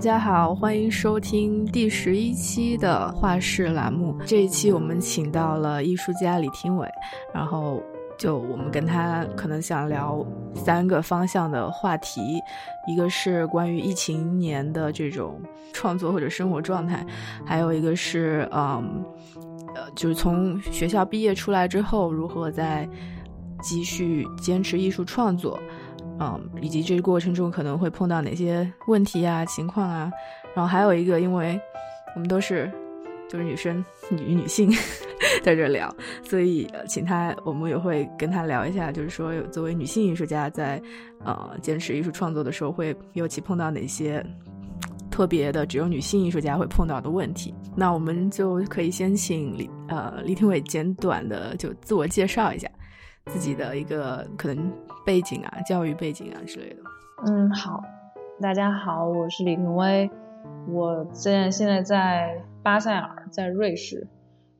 大家好，欢迎收听第十一期的画室栏目。这一期我们请到了艺术家李廷伟，然后就我们跟他可能想聊三个方向的话题，一个是关于疫情年的这种创作或者生活状态，还有一个是嗯呃，就是从学校毕业出来之后如何在继续坚持艺术创作。嗯，以及这个过程中可能会碰到哪些问题啊、情况啊，然后还有一个，因为我们都是就是女生、女女性 在这聊，所以请他，我们也会跟他聊一下，就是说作为女性艺术家在呃坚持艺术创作的时候，会尤其碰到哪些特别的只有女性艺术家会碰到的问题。那我们就可以先请李呃李廷伟简短的就自我介绍一下。自己的一个可能背景啊，教育背景啊之类的。嗯，好，大家好，我是李廷威，我现在现在在巴塞尔，在瑞士，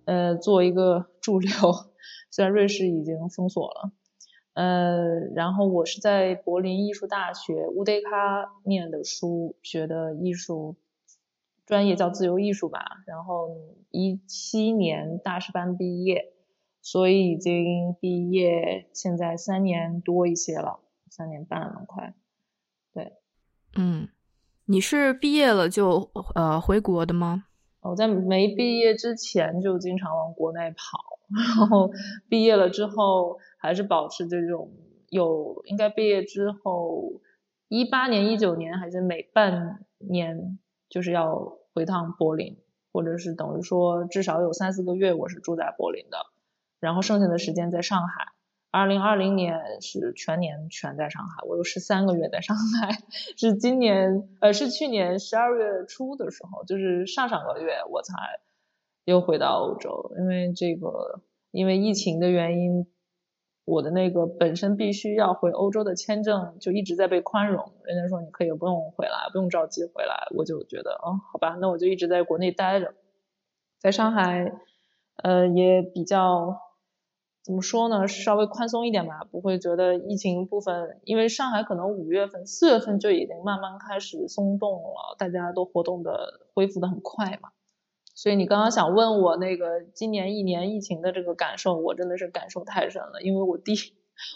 呃，做一个驻留，虽然瑞士已经封锁了，呃，然后我是在柏林艺术大学乌德卡念的书，学的艺术专业叫自由艺术吧，然后一七年大师班毕业。所以已经毕业，现在三年多一些了，三年半了快。对，嗯，你是毕业了就呃回国的吗？我在没毕业之前就经常往国内跑，然后毕业了之后还是保持这种有，应该毕业之后一八年、一九年还是每半年就是要回趟柏林，或者是等于说至少有三四个月我是住在柏林的。然后剩下的时间在上海，二零二零年是全年全在上海，我有十三个月在上海，是今年呃是去年十二月初的时候，就是上上个月我才又回到欧洲，因为这个因为疫情的原因，我的那个本身必须要回欧洲的签证就一直在被宽容，人家说你可以不用回来，不用着急回来，我就觉得哦好吧，那我就一直在国内待着，在上海呃也比较。怎么说呢？稍微宽松一点吧，不会觉得疫情部分，因为上海可能五月份、四月份就已经慢慢开始松动了，大家都活动的恢复的很快嘛。所以你刚刚想问我那个今年一年疫情的这个感受，我真的是感受太深了，因为我第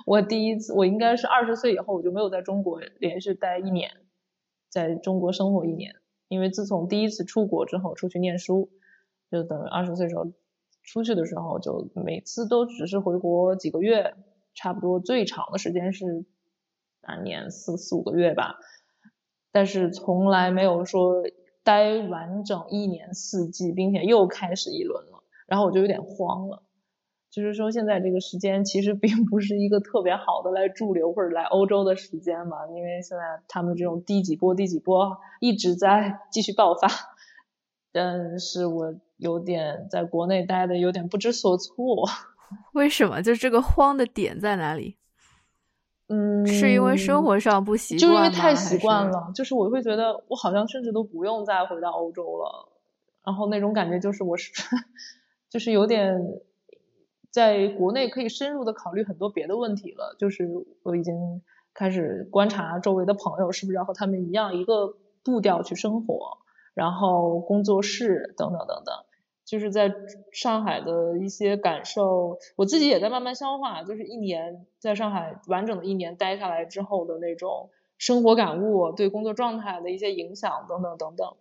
我第一次，我应该是二十岁以后我就没有在中国连续待一年，在中国生活一年，因为自从第一次出国之后出去念书，就等于二十岁时候。出去的时候就每次都只是回国几个月，差不多最长的时间是半年四四五个月吧，但是从来没有说待完整一年四季，并且又开始一轮了，然后我就有点慌了。就是说现在这个时间其实并不是一个特别好的来驻留或者来欧洲的时间嘛，因为现在他们这种第几波第几波一直在继续爆发，但是我。有点在国内待的有点不知所措，为什么？就这个慌的点在哪里？嗯，是因为生活上不习惯，就因为太习惯了。就是我会觉得我好像甚至都不用再回到欧洲了，然后那种感觉就是我是，就是有点在国内可以深入的考虑很多别的问题了。就是我已经开始观察周围的朋友是不是要和他们一样一个步调去生活。然后工作室等等等等，就是在上海的一些感受，我自己也在慢慢消化。就是一年在上海完整的一年待下来之后的那种生活感悟，对工作状态的一些影响等等等等。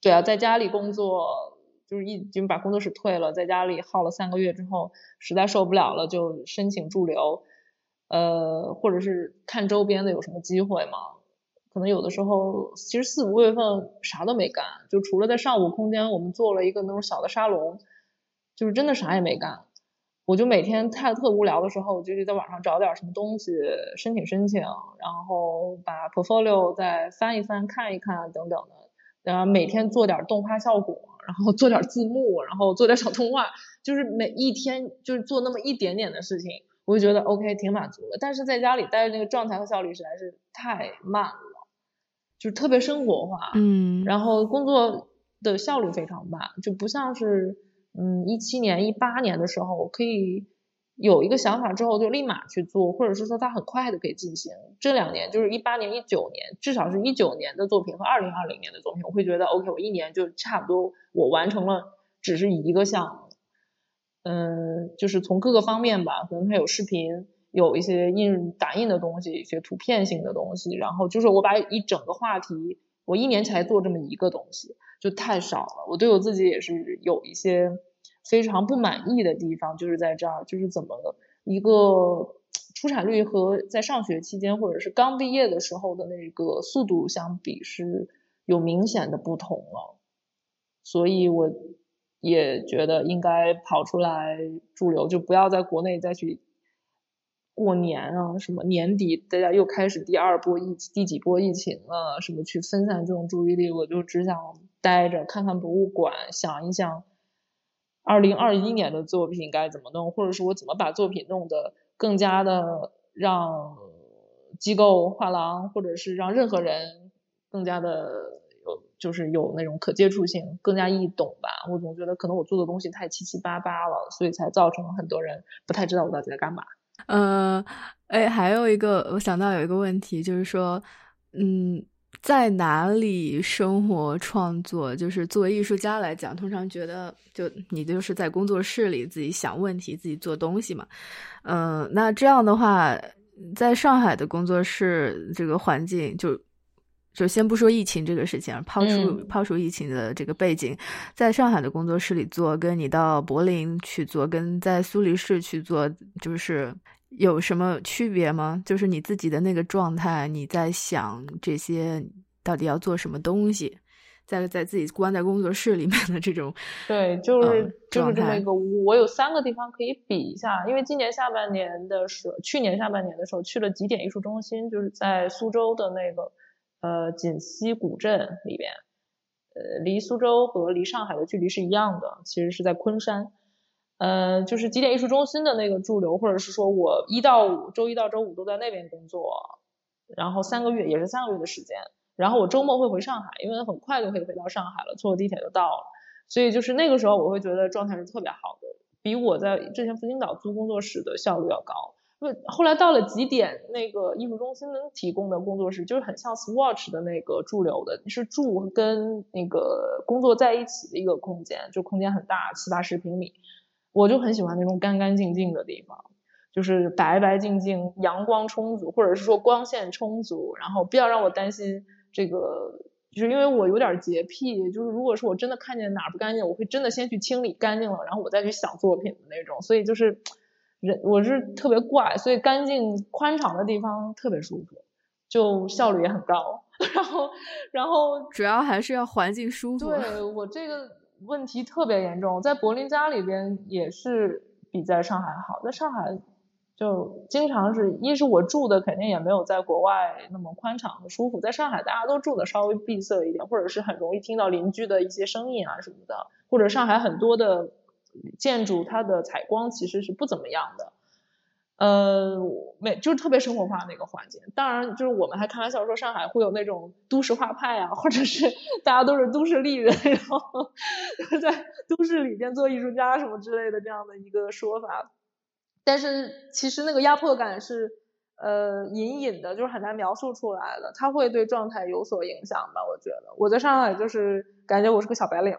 对啊，在家里工作就是已经把工作室退了，在家里耗了三个月之后，实在受不了了，就申请驻留，呃，或者是看周边的有什么机会嘛。可能有的时候，其实四五月份啥都没干，就除了在上午空间，我们做了一个那种小的沙龙，就是真的啥也没干。我就每天太特无聊的时候，我就在网上找点什么东西申请申请，然后把 portfolio 再翻一翻看一看等等的，然后每天做点动画效果，然后做点字幕，然后做点小动画，就是每一天就是做那么一点点的事情，我就觉得 OK 挺满足的。但是在家里待着那个状态和效率实在是太慢了。就特别生活化，嗯，然后工作的效率非常慢，就不像是，嗯，一七年、一八年的时候，可以有一个想法之后就立马去做，或者是说它很快的可以进行。这两年就是一八年、一九年，至少是一九年的作品和二零二零年的作品，我会觉得 OK，我一年就差不多我完成了，只是一个项目。嗯，就是从各个方面吧，可能它有视频，有一些印打印的东西，一些图片性的东西，然后就是我把一整个话题，我一年才做这么一个东西，就太少了。我对我自己也是有一些。非常不满意的地方就是在这儿，就是怎么一个出产率和在上学期间或者是刚毕业的时候的那个速度相比是有明显的不同了，所以我也觉得应该跑出来驻留，就不要在国内再去过年啊，什么年底大家又开始第二波疫第几波疫情了，什么去分散这种注意力，我就只想待着看看博物馆，想一想。二零二一年的作品该怎么弄，或者说我怎么把作品弄得更加的让机构、画廊，或者是让任何人更加的有，就是有那种可接触性，更加易懂吧？我总觉得可能我做的东西太七七八八了，所以才造成了很多人不太知道我到底在干嘛。嗯，哎，还有一个我想到有一个问题，就是说，嗯。在哪里生活创作？就是作为艺术家来讲，通常觉得就你就是在工作室里自己想问题、自己做东西嘛。嗯，那这样的话，在上海的工作室这个环境，就就先不说疫情这个事情，抛出抛出疫情的这个背景，在上海的工作室里做，跟你到柏林去做，跟在苏黎世去做，就是。有什么区别吗？就是你自己的那个状态，你在想这些到底要做什么东西，在在自己关在工作室里面的这种，对，就是就是这么一个。我有三个地方可以比一下，因为今年下半年的时候，去年下半年的时候去了极点艺术中心，就是在苏州的那个呃锦溪古镇里边，呃，离苏州和离上海的距离是一样的，其实是在昆山。呃，就是极点艺术中心的那个驻留，或者是说我一到五，周一到周五都在那边工作，然后三个月也是三个月的时间，然后我周末会回上海，因为很快就可以回到上海了，坐个地铁就到了，所以就是那个时候我会觉得状态是特别好的，比我在之前福星岛租工作室的效率要高。后来到了极点那个艺术中心能提供的工作室，就是很像 Swatch 的那个驻留的，是住跟那个工作在一起的一个空间，就空间很大，七八十平米。我就很喜欢那种干干净净的地方，就是白白净净，阳光充足，或者是说光线充足，然后不要让我担心这个，就是因为我有点洁癖，就是如果说我真的看见哪不干净，我会真的先去清理干净了，然后我再去想作品的那种，所以就是人我是特别怪，所以干净宽敞的地方特别舒服，就效率也很高，然后然后主要还是要环境舒服。对我这个。问题特别严重，在柏林家里边也是比在上海好。在上海就经常是一是我住的肯定也没有在国外那么宽敞和舒服。在上海大家都住的稍微闭塞一点，或者是很容易听到邻居的一些声音啊什么的。或者上海很多的建筑它的采光其实是不怎么样的。呃，没就是特别生活化的一个环境。当然，就是我们还开玩笑说上海会有那种都市画派啊，或者是大家都是都市丽人，然后 在都市里边做艺术家什么之类的这样的一个说法。但是其实那个压迫感是呃隐隐的，就是很难描述出来的。它会对状态有所影响吧？我觉得我在上海就是感觉我是个小白领，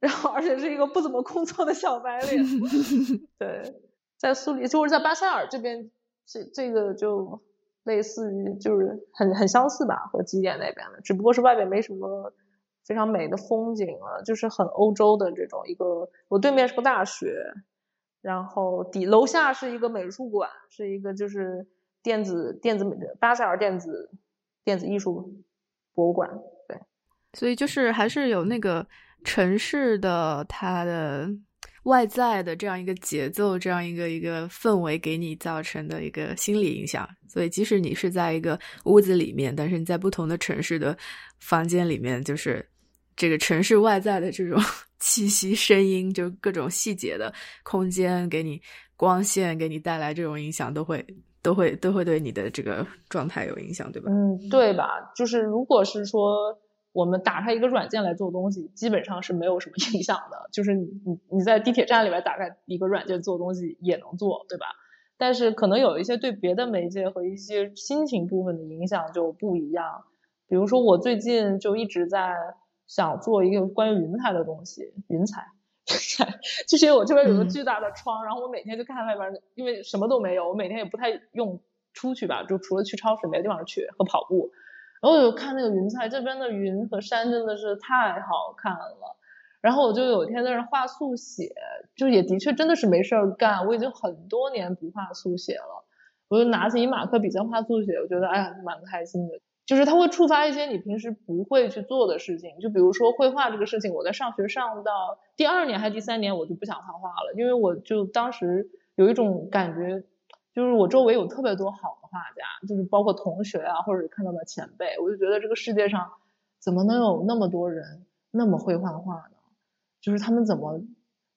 然后而且是一个不怎么工作的小白领，对。在苏黎，就是在巴塞尔这边，这这个就类似于就是很很相似吧，和极点那边的，只不过是外边没什么非常美的风景了，就是很欧洲的这种一个。我对面是个大学，然后底楼下是一个美术馆，是一个就是电子电子美巴塞尔电子电子艺术博物馆，对。所以就是还是有那个城市的它的。外在的这样一个节奏，这样一个一个氛围给你造成的一个心理影响，所以即使你是在一个屋子里面，但是你在不同的城市的房间里面，就是这个城市外在的这种 气息、声音，就各种细节的空间给你光线给你带来这种影响，都会都会都会对你的这个状态有影响，对吧？嗯，对吧？就是如果是说。我们打开一个软件来做东西，基本上是没有什么 影响的。就是你你你在地铁站里边打开一个软件做东西也能做，对吧？但是可能有一些对别的媒介和一些心情部分的影响就不一样。比如说我最近就一直在想做一个关于云彩的东西，云彩，就是因为我这边有个巨大的窗，然后我每天就看外边，因为什么都没有，我每天也不太用出去吧，就除了去超市没地方去和跑步。然后我就看那个云彩，这边的云和山真的是太好看了。然后我就有一天在那画速写，就也的确真的是没事儿干。我已经很多年不画速写了，我就拿起一马克笔在画速写，我觉得哎呀蛮开心的。就是它会触发一些你平时不会去做的事情，就比如说绘画这个事情，我在上学上到第二年还是第三年，我就不想画画了，因为我就当时有一种感觉。就是我周围有特别多好的画家，就是包括同学啊，或者看到的前辈，我就觉得这个世界上怎么能有那么多人那么会画画呢？就是他们怎么，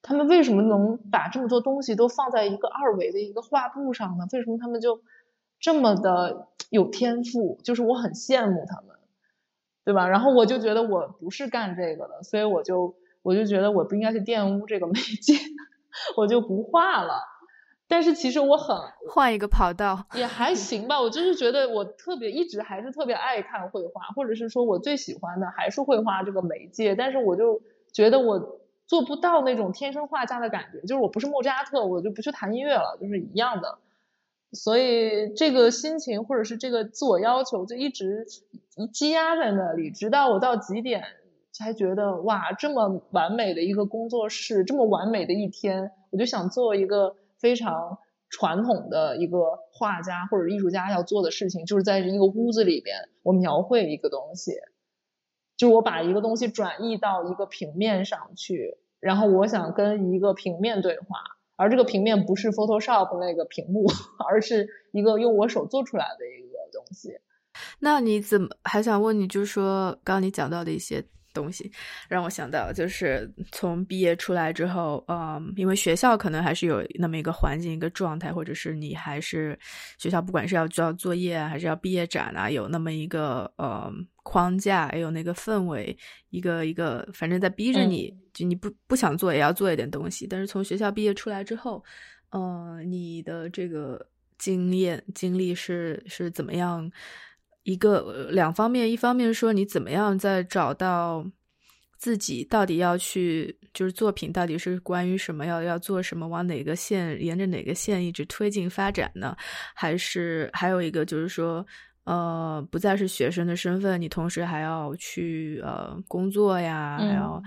他们为什么能把这么多东西都放在一个二维的一个画布上呢？为什么他们就这么的有天赋？就是我很羡慕他们，对吧？然后我就觉得我不是干这个的，所以我就我就觉得我不应该去玷污这个媒介，我就不画了。但是其实我很换一个跑道也还行吧，我就是觉得我特别一直还是特别爱看绘画，或者是说我最喜欢的还是绘画这个媒介。但是我就觉得我做不到那种天生画家的感觉，就是我不是莫扎特，我就不去弹音乐了，就是一样的。所以这个心情或者是这个自我要求就一直积压在那里，直到我到极点才觉得哇，这么完美的一个工作室，这么完美的一天，我就想做一个。非常传统的一个画家或者艺术家要做的事情，就是在一个屋子里边，我描绘一个东西，就是我把一个东西转移到一个平面上去，然后我想跟一个平面对话，而这个平面不是 Photoshop 那个屏幕，而是一个用我手做出来的一个东西。那你怎么还想问你，就是说刚刚你讲到的一些。东西让我想到，就是从毕业出来之后，嗯，因为学校可能还是有那么一个环境、一个状态，或者是你还是学校，不管是要交作业啊，还是要毕业展啊，有那么一个呃框架，还有那个氛围，一个一个，反正在逼着你，就你不不想做也要做一点东西。但是从学校毕业出来之后，嗯，你的这个经验经历是是怎么样？一个两方面，一方面说你怎么样在找到自己到底要去，就是作品到底是关于什么，要要做什么，往哪个线，沿着哪个线一直推进发展呢？还是还有一个就是说，呃，不再是学生的身份，你同时还要去呃工作呀，还要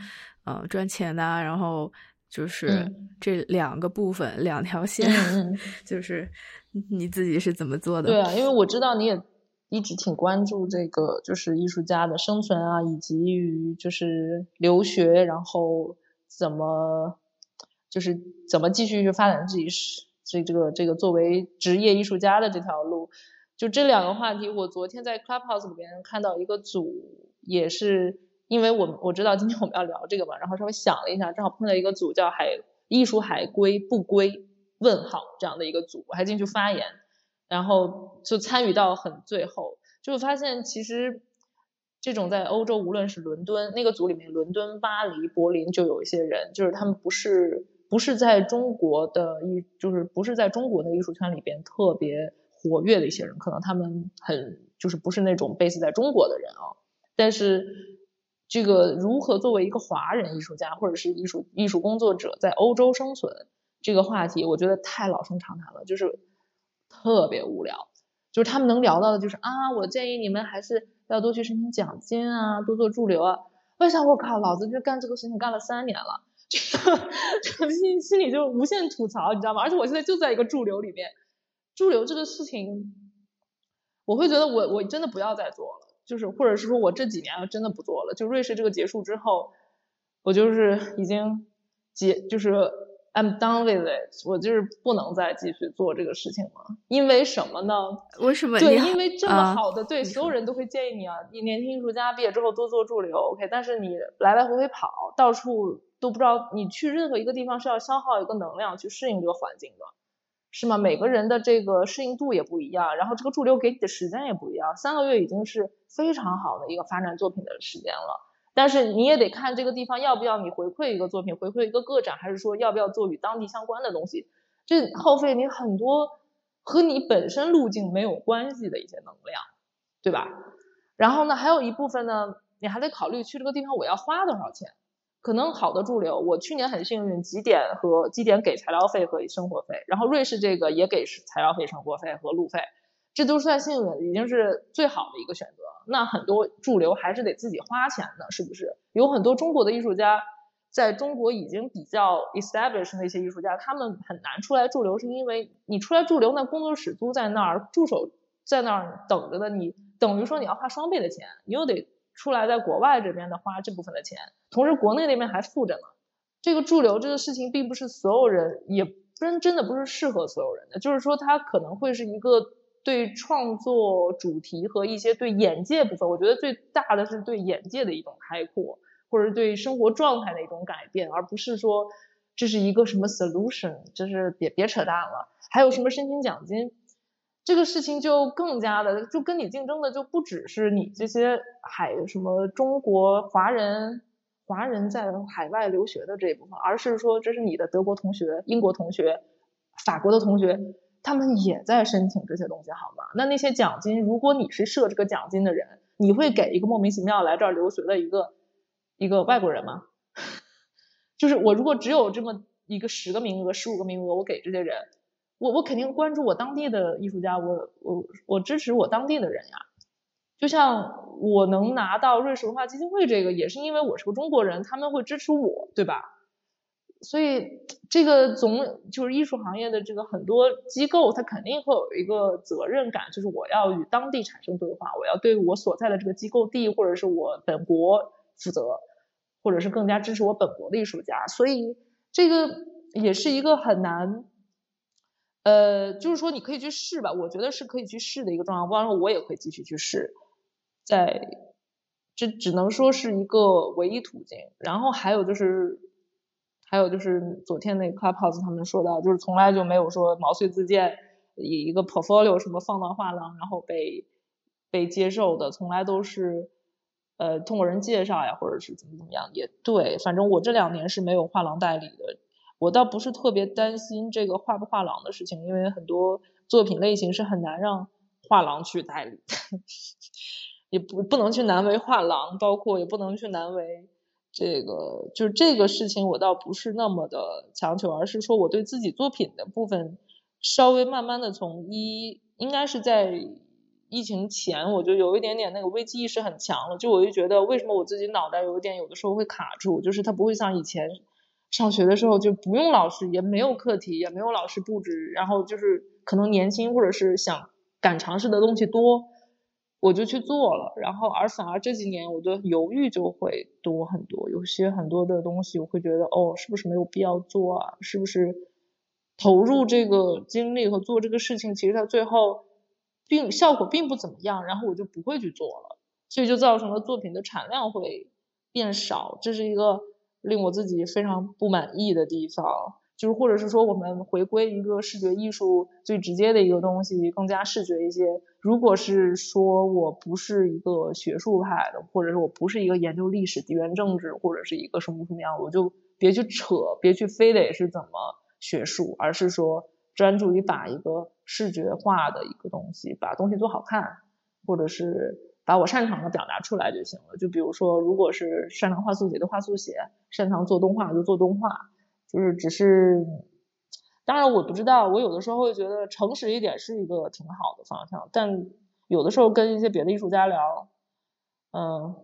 呃赚钱呐，然后就是这两个部分两条线，就是你自己是怎么做的？对啊，因为我知道你也。一直挺关注这个，就是艺术家的生存啊，以及于就是留学，然后怎么就是怎么继续去发展自己是这这个这个作为职业艺术家的这条路。就这两个话题，我昨天在 Clubhouse 里边看到一个组，也是因为我我知道今天我们要聊这个嘛，然后稍微想了一下，正好碰到一个组叫海艺术海归不归问号这样的一个组，我还进去发言。然后就参与到很最后，就发现其实这种在欧洲，无论是伦敦那个组里面，伦敦、巴黎、柏林就有一些人，就是他们不是不是在中国的艺，就是不是在中国的艺术圈里边特别活跃的一些人，可能他们很就是不是那种 base 在中国的人啊。但是这个如何作为一个华人艺术家或者是艺术艺术工作者在欧洲生存这个话题，我觉得太老生常谈了，就是。特别无聊，就是他们能聊到的，就是啊，我建议你们还是要多去申请奖金啊，多做驻留啊。我想，我靠，老子就干这个事情干了三年了，这个心心里就无限吐槽，你知道吗？而且我现在就在一个驻留里面，驻留这个事情，我会觉得我我真的不要再做了，就是或者是说我这几年真的不做了。就瑞士这个结束之后，我就是已经结就是。I'm done with it，我就是不能再继续做这个事情了。因为什么呢？为什么？对，因为这么好的，对，所有人都会建议你啊，你年轻艺术家毕业之后多做驻留，OK。但是你来来回回跑，到处都不知道，你去任何一个地方是要消耗一个能量去适应这个环境的，是吗？每个人的这个适应度也不一样，然后这个驻留给你的时间也不一样。三个月已经是非常好的一个发展作品的时间了，但是你也得看这个地方要不要你回馈一个作品，回馈一个个展，还是说要不要做与当地相关的东西，这耗费你很多和你本身路径没有关系的一些能量，对吧？然后呢，还有一部分呢，你还得考虑去这个地方我要花多少钱。可能好的驻留，我去年很幸运，极点和基点给材料费和生活费，然后瑞士这个也给材料费、生活费和路费，这都算幸运，已经是最好的一个选择。那很多驻留还是得自己花钱的，是不是？有很多中国的艺术家，在中国已经比较 established 那些艺术家，他们很难出来驻留，是因为你出来驻留，那工作室租在那儿，助手在那儿等着的，你等于说你要花双倍的钱，你又得。出来在国外这边的花这部分的钱，同时国内那边还富着呢。这个驻留这个事情，并不是所有人，也真真的不是适合所有人的。就是说，它可能会是一个对创作主题和一些对眼界部分，我觉得最大的是对眼界的一种开阔，或者对生活状态的一种改变，而不是说这是一个什么 solution，就是别别扯淡了。还有什么申请奖金？这个事情就更加的，就跟你竞争的就不只是你这些海什么中国华人，华人在海外留学的这一部分，而是说这是你的德国同学、英国同学、法国的同学，他们也在申请这些东西，好吗？那那些奖金，如果你是设这个奖金的人，你会给一个莫名其妙来这儿留学的一个一个外国人吗？就是我如果只有这么一个十个名额、十五个名额，我给这些人。我我肯定关注我当地的艺术家，我我我支持我当地的人呀。就像我能拿到瑞士文化基金会这个，也是因为我是个中国人，他们会支持我，对吧？所以这个总就是艺术行业的这个很多机构，它肯定会有一个责任感，就是我要与当地产生对话，我要对我所在的这个机构地或者是我本国负责，或者是更加支持我本国的艺术家。所以这个也是一个很难。呃，就是说你可以去试吧，我觉得是可以去试的一个状况。当然，我也会继续去试，在这只能说是一个唯一途径。然后还有就是，还有就是昨天那个 Clubhouse 他们说到，就是从来就没有说毛遂自荐以一个 portfolio 什么放到画廊，然后被被接受的，从来都是呃通过人介绍呀，或者是怎么怎么样。也对，反正我这两年是没有画廊代理的。我倒不是特别担心这个画不画廊的事情，因为很多作品类型是很难让画廊去代理，也不不能去难为画廊，包括也不能去难为这个，就是这个事情我倒不是那么的强求，而是说我对自己作品的部分稍微慢慢的从一应该是在疫情前我就有一点点那个危机意识很强了，就我就觉得为什么我自己脑袋有一点有的时候会卡住，就是它不会像以前。上学的时候就不用老师，也没有课题，也没有老师布置，然后就是可能年轻或者是想敢尝试的东西多，我就去做了。然后而反而这几年我的犹豫就会多很多，有些很多的东西我会觉得哦，是不是没有必要做啊？是不是投入这个精力和做这个事情，其实它最后并效果并不怎么样，然后我就不会去做了，所以就造成了作品的产量会变少，这是一个。令我自己非常不满意的地方，就是或者是说，我们回归一个视觉艺术最直接的一个东西，更加视觉一些。如果是说我不是一个学术派的，或者是我不是一个研究历史、地缘政治，或者是一个什么什么样，我就别去扯，别去非得是怎么学术，而是说专注于把一个视觉化的一个东西，把东西做好看，或者是。把我擅长的表达出来就行了。就比如说，如果是擅长画速写就画速写，擅长做动画就做动画，就是只是，当然我不知道，我有的时候会觉得诚实一点是一个挺好的方向，但有的时候跟一些别的艺术家聊，嗯，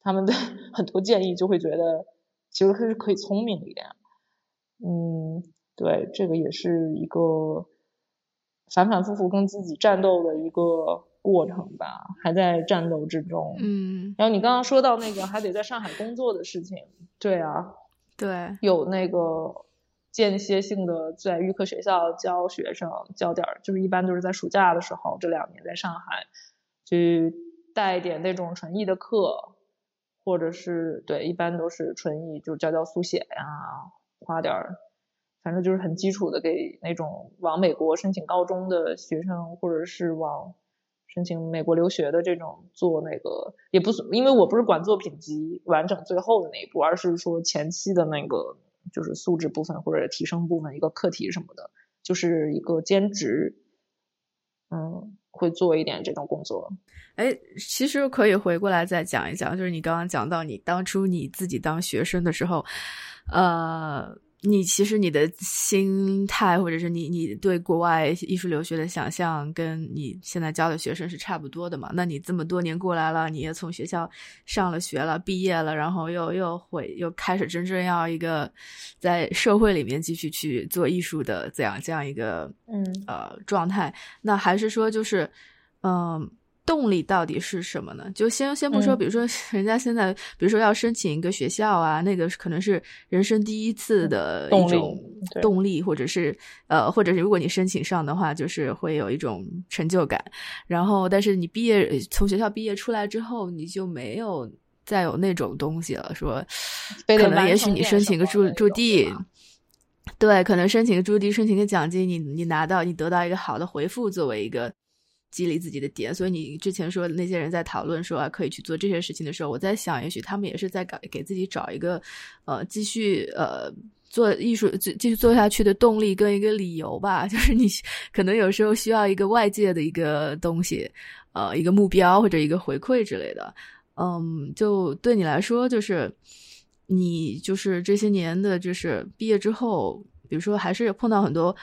他们的 很多建议就会觉得其实是可以聪明一点，嗯，对，这个也是一个反反复复跟自己战斗的一个。过程吧，还在战斗之中。嗯，然后你刚刚说到那个还得在上海工作的事情，对啊，对，有那个间歇性的在预科学校教学生，教点儿，就是一般都是在暑假的时候，这两年在上海去带点那种纯艺的课，或者是对，一般都是纯艺，就教教速写呀，画点儿反正就是很基础的，给那种往美国申请高中的学生，或者是往申请美国留学的这种做那个，也不是因为我不是管作品集完整最后的那一步，而是说前期的那个就是素质部分或者提升部分一个课题什么的，就是一个兼职，嗯，会做一点这种工作。哎，其实可以回过来再讲一讲，就是你刚刚讲到你当初你自己当学生的时候，呃。你其实你的心态，或者是你你对国外艺术留学的想象，跟你现在教的学生是差不多的嘛？那你这么多年过来了，你也从学校上了学了，毕业了，然后又又回又开始真正要一个在社会里面继续去做艺术的这样这样一个嗯呃状态，那还是说就是嗯。动力到底是什么呢？就先先不说，比如说人家现在，比如说要申请一个学校啊，那个可能是人生第一次的一种动力，或者是呃，或者是如果你申请上的话，就是会有一种成就感。然后，但是你毕业从学校毕业出来之后，你就没有再有那种东西了。说 可能也许你申请个驻驻地，对，可能申请个驻地，申请个奖金，你你拿到你得到一个好的回复，作为一个。激励自己的点，所以你之前说那些人在讨论说啊可以去做这些事情的时候，我在想，也许他们也是在给给自己找一个，呃，继续呃做艺术继继续做下去的动力跟一个理由吧。就是你可能有时候需要一个外界的一个东西，呃，一个目标或者一个回馈之类的。嗯，就对你来说，就是你就是这些年的，就是毕业之后，比如说还是碰到很多。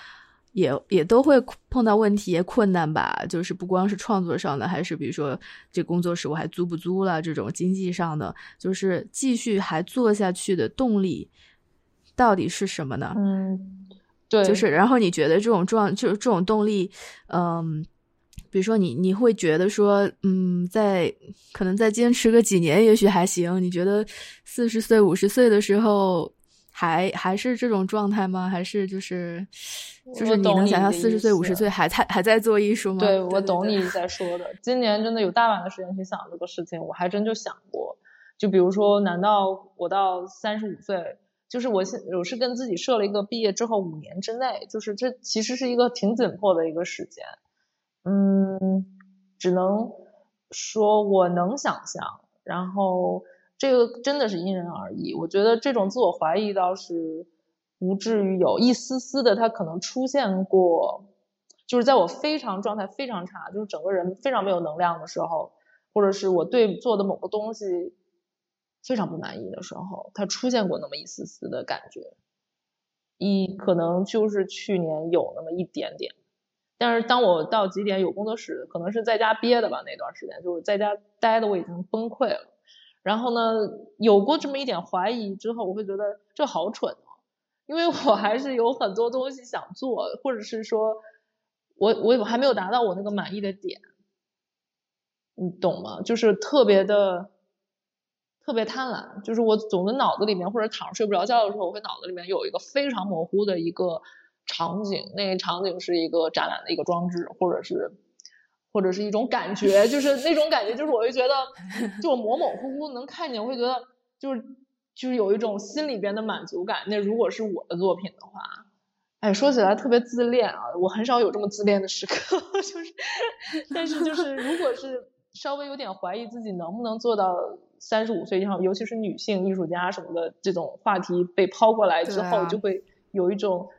也也都会碰到问题、困难吧，就是不光是创作上的，还是比如说这工作室我还租不租了，这种经济上的，就是继续还做下去的动力到底是什么呢？嗯，对，就是然后你觉得这种状就是这种动力，嗯，比如说你你会觉得说，嗯，在可能再坚持个几年也许还行，你觉得四十岁、五十岁的时候。还还是这种状态吗？还是就是就是你能想象四十岁五十岁还在还在做艺术吗？对，我懂你在说的。今年真的有大把的时间去想这个事情，我还真就想过。就比如说，难道我到三十五岁，就是我现我是跟自己设了一个毕业之后五年之内，就是这其实是一个挺紧迫的一个时间。嗯，只能说我能想象，然后。这个真的是因人而异，我觉得这种自我怀疑倒是不至于有一丝丝的，它可能出现过，就是在我非常状态非常差，就是整个人非常没有能量的时候，或者是我对做的某个东西非常不满意的时候，它出现过那么一丝丝的感觉，一可能就是去年有那么一点点，但是当我到几点有工作室，可能是在家憋的吧，那段时间就是在家待的我已经崩溃了。然后呢，有过这么一点怀疑之后，我会觉得这好蠢哦，因为我还是有很多东西想做，或者是说，我我还没有达到我那个满意的点，你懂吗？就是特别的，特别贪婪，就是我总的脑子里面或者躺着睡不着觉的时候，我会脑子里面有一个非常模糊的一个场景，那个场景是一个展览的一个装置，或者是。或者是一种感觉，就是那种感觉，就是我会觉得，就我模模糊糊能看见，我会觉得就是就是有一种心里边的满足感。那如果是我的作品的话，哎，说起来特别自恋啊，我很少有这么自恋的时刻，就是，但是就是如果是稍微有点怀疑自己能不能做到三十五岁以上，尤其是女性艺术家什么的这种话题被抛过来之后，就会有一种，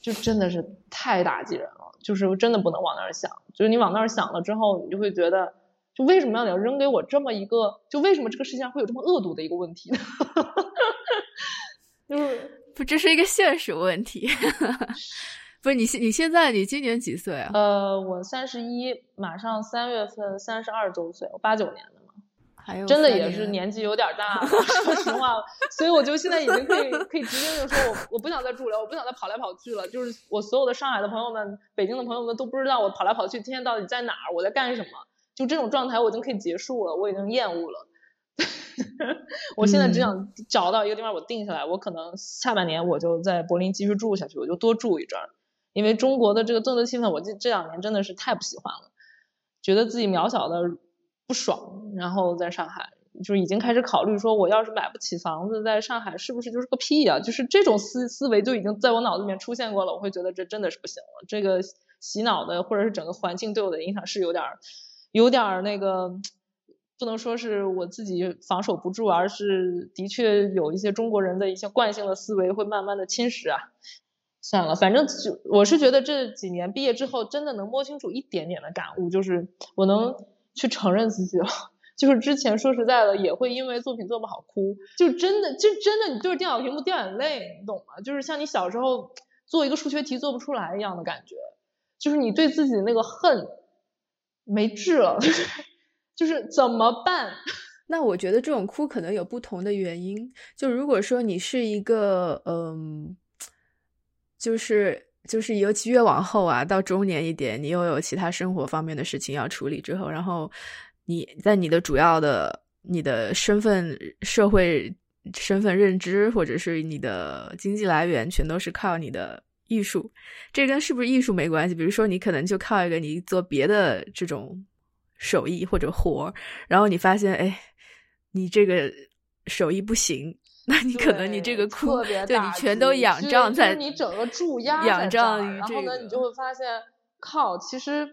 就真的是太打击人了。就是真的不能往那儿想，就是你往那儿想了之后，你就会觉得，就为什么要你要扔给我这么一个，就为什么这个世界上会有这么恶毒的一个问题呢？就是不，这是一个现实问题。不是你现你现在你今年几岁啊？呃，我三十一，马上三月份三十二周岁，我八九年的。真的也是年纪有点大了，说实话，所以我就现在已经可以可以直接就说，我我不想再住了，我不想再跑来跑去了。就是我所有的上海的朋友们、北京的朋友们都不知道我跑来跑去，今天到底在哪儿，我在干什么。就这种状态，我已经可以结束了，我已经厌恶了。我现在只想找到一个地方，我定下来。我可能下半年我就在柏林继续住下去，我就多住一阵儿。因为中国的这个政治气氛，我这这两年真的是太不喜欢了，觉得自己渺小的。不爽，然后在上海，就已经开始考虑说，我要是买不起房子，在上海是不是就是个屁呀？就是这种思思维就已经在我脑子里面出现过了。我会觉得这真的是不行了。这个洗脑的或者是整个环境对我的影响是有点儿，有点儿那个，不能说是我自己防守不住，而是的确有一些中国人的一些惯性的思维会慢慢的侵蚀啊。算了，反正就我是觉得这几年毕业之后，真的能摸清楚一点点的感悟，就是我能去承认自己了。就是之前说实在的，也会因为作品做不好哭，就真的就真的你对着电脑屏幕掉眼泪，你懂吗？就是像你小时候做一个数学题做不出来一样的感觉，就是你对自己那个恨没治了，就是怎么办？那我觉得这种哭可能有不同的原因。就如果说你是一个嗯。就是就是，尤其越往后啊，到中年一点，你又有其他生活方面的事情要处理之后，然后你在你的主要的你的身份、社会身份认知，或者是你的经济来源，全都是靠你的艺术。这跟是不是艺术没关系。比如说，你可能就靠一个你做别的这种手艺或者活然后你发现，哎，你这个手艺不行。那你可能你这个哭，对你全都仰仗在你整个注压仰仗于然后呢，你就会发现，靠，其实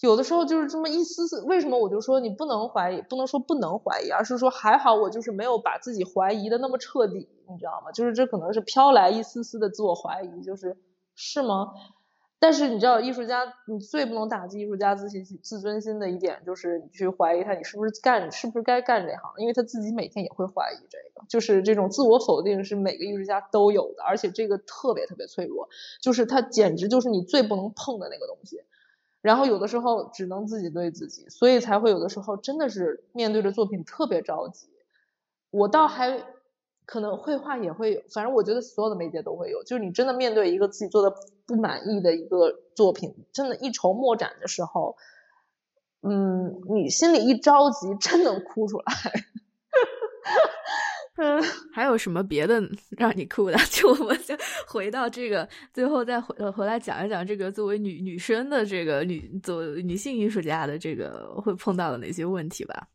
有的时候就是这么一丝丝。为什么我就说你不能怀疑，不能说不能怀疑，而是说还好我就是没有把自己怀疑的那么彻底，你知道吗？就是这可能是飘来一丝丝的自我怀疑，就是是吗？但是你知道，艺术家你最不能打击艺术家自信心、自尊心的一点，就是你去怀疑他，你是不是干，是不是该干这行？因为他自己每天也会怀疑这个，就是这种自我否定是每个艺术家都有的，而且这个特别特别脆弱，就是他简直就是你最不能碰的那个东西。然后有的时候只能自己对自己，所以才会有的时候真的是面对着作品特别着急。我倒还。可能绘画也会有，反正我觉得所有的媒介都会有。就是你真的面对一个自己做的不满意的一个作品，真的一筹莫展的时候，嗯，你心里一着急，真能哭出来。嗯，还有什么别的让你哭的？就我们就回到这个，最后再回回来讲一讲这个作为女女生的这个女作女性艺术家的这个会碰到的哪些问题吧。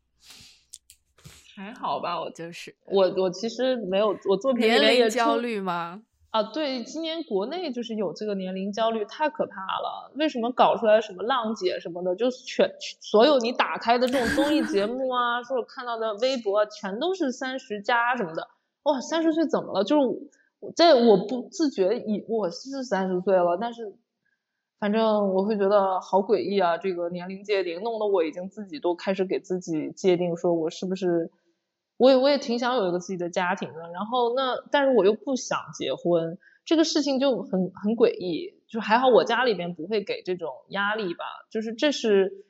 还好吧，我就是我，我其实没有我作品年龄焦虑吗？啊，对，今年国内就是有这个年龄焦虑，太可怕了。为什么搞出来什么浪姐什么的，就全所有你打开的这种综艺节目啊，说我看到的微博全都是三十加什么的。哇，三十岁怎么了？就是我在我不自觉以我是三十岁了，但是反正我会觉得好诡异啊，这个年龄界定弄得我已经自己都开始给自己界定，说我是不是。我也我也挺想有一个自己的家庭的，然后那但是我又不想结婚，这个事情就很很诡异。就还好我家里边不会给这种压力吧，就是这是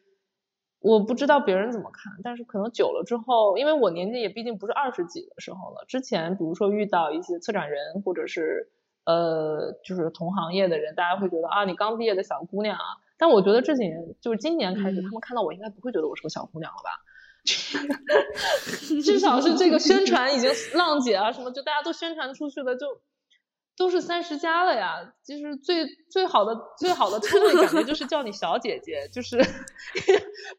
我不知道别人怎么看，但是可能久了之后，因为我年纪也毕竟不是二十几的时候了。之前比如说遇到一些策展人或者是呃就是同行业的人，大家会觉得啊你刚毕业的小姑娘啊，但我觉得这几年就是今年开始，他们看到我应该不会觉得我是个小姑娘了吧。至少是这个宣传已经浪姐啊什么，就大家都宣传出去了，就都是三十加了呀。就是最最好的最好的称谓感觉就是叫你小姐姐，就是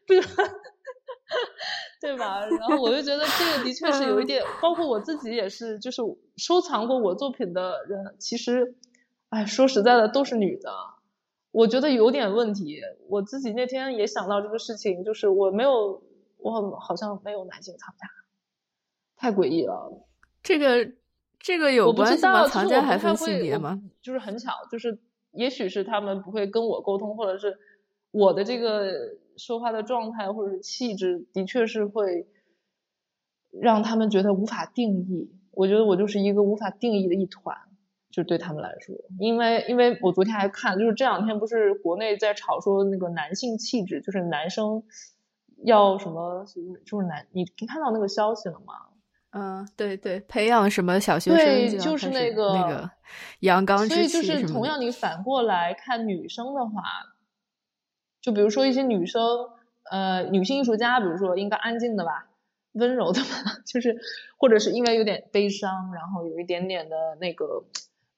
不 对吧？然后我就觉得这个的确是有一点，包括我自己也是，就是收藏过我作品的人，其实，哎，说实在的都是女的，我觉得有点问题。我自己那天也想到这个事情，就是我没有。我好像没有男性藏家，太诡异了。这个这个有关系吗？藏家还分性别吗？就是很巧，就是也许是他们不会跟我沟通，或者是我的这个说话的状态或者是气质，的确是会让他们觉得无法定义。我觉得我就是一个无法定义的一团，就对他们来说。因为因为我昨天还看，就是这两天不是国内在吵说那个男性气质，就是男生。要什么？就是男，你你看到那个消息了吗？嗯，对对，培养什么小学生？对，就是那个那个阳刚之气所以就是同样，你反过来看女生的话，就比如说一些女生，呃，女性艺术家，比如说应该安静的吧，温柔的吧，就是或者是因为有点悲伤，然后有一点点的那个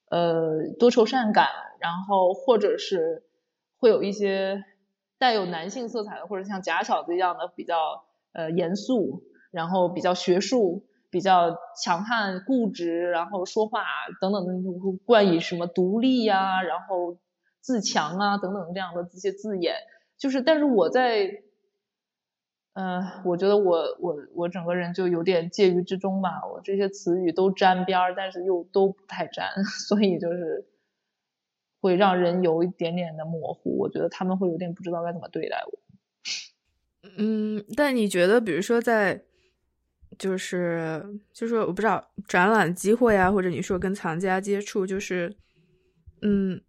呃多愁善感，然后或者是会有一些。带有男性色彩的，或者像假小子一样的比较呃严肃，然后比较学术、比较强悍、固执，然后说话等等的，冠以什么独立呀，然后自强啊等等这样的这些字眼。就是，但是我在，嗯，我觉得我我我整个人就有点介于之中吧。我这些词语都沾边儿，但是又都不太沾，所以就是会让人有一点点的模糊。我觉得他们会有点不知道该怎么对待我。嗯，但你觉得，比如说在，就是就是我不知道展览机会啊，或者你说跟藏家接触，就是，嗯。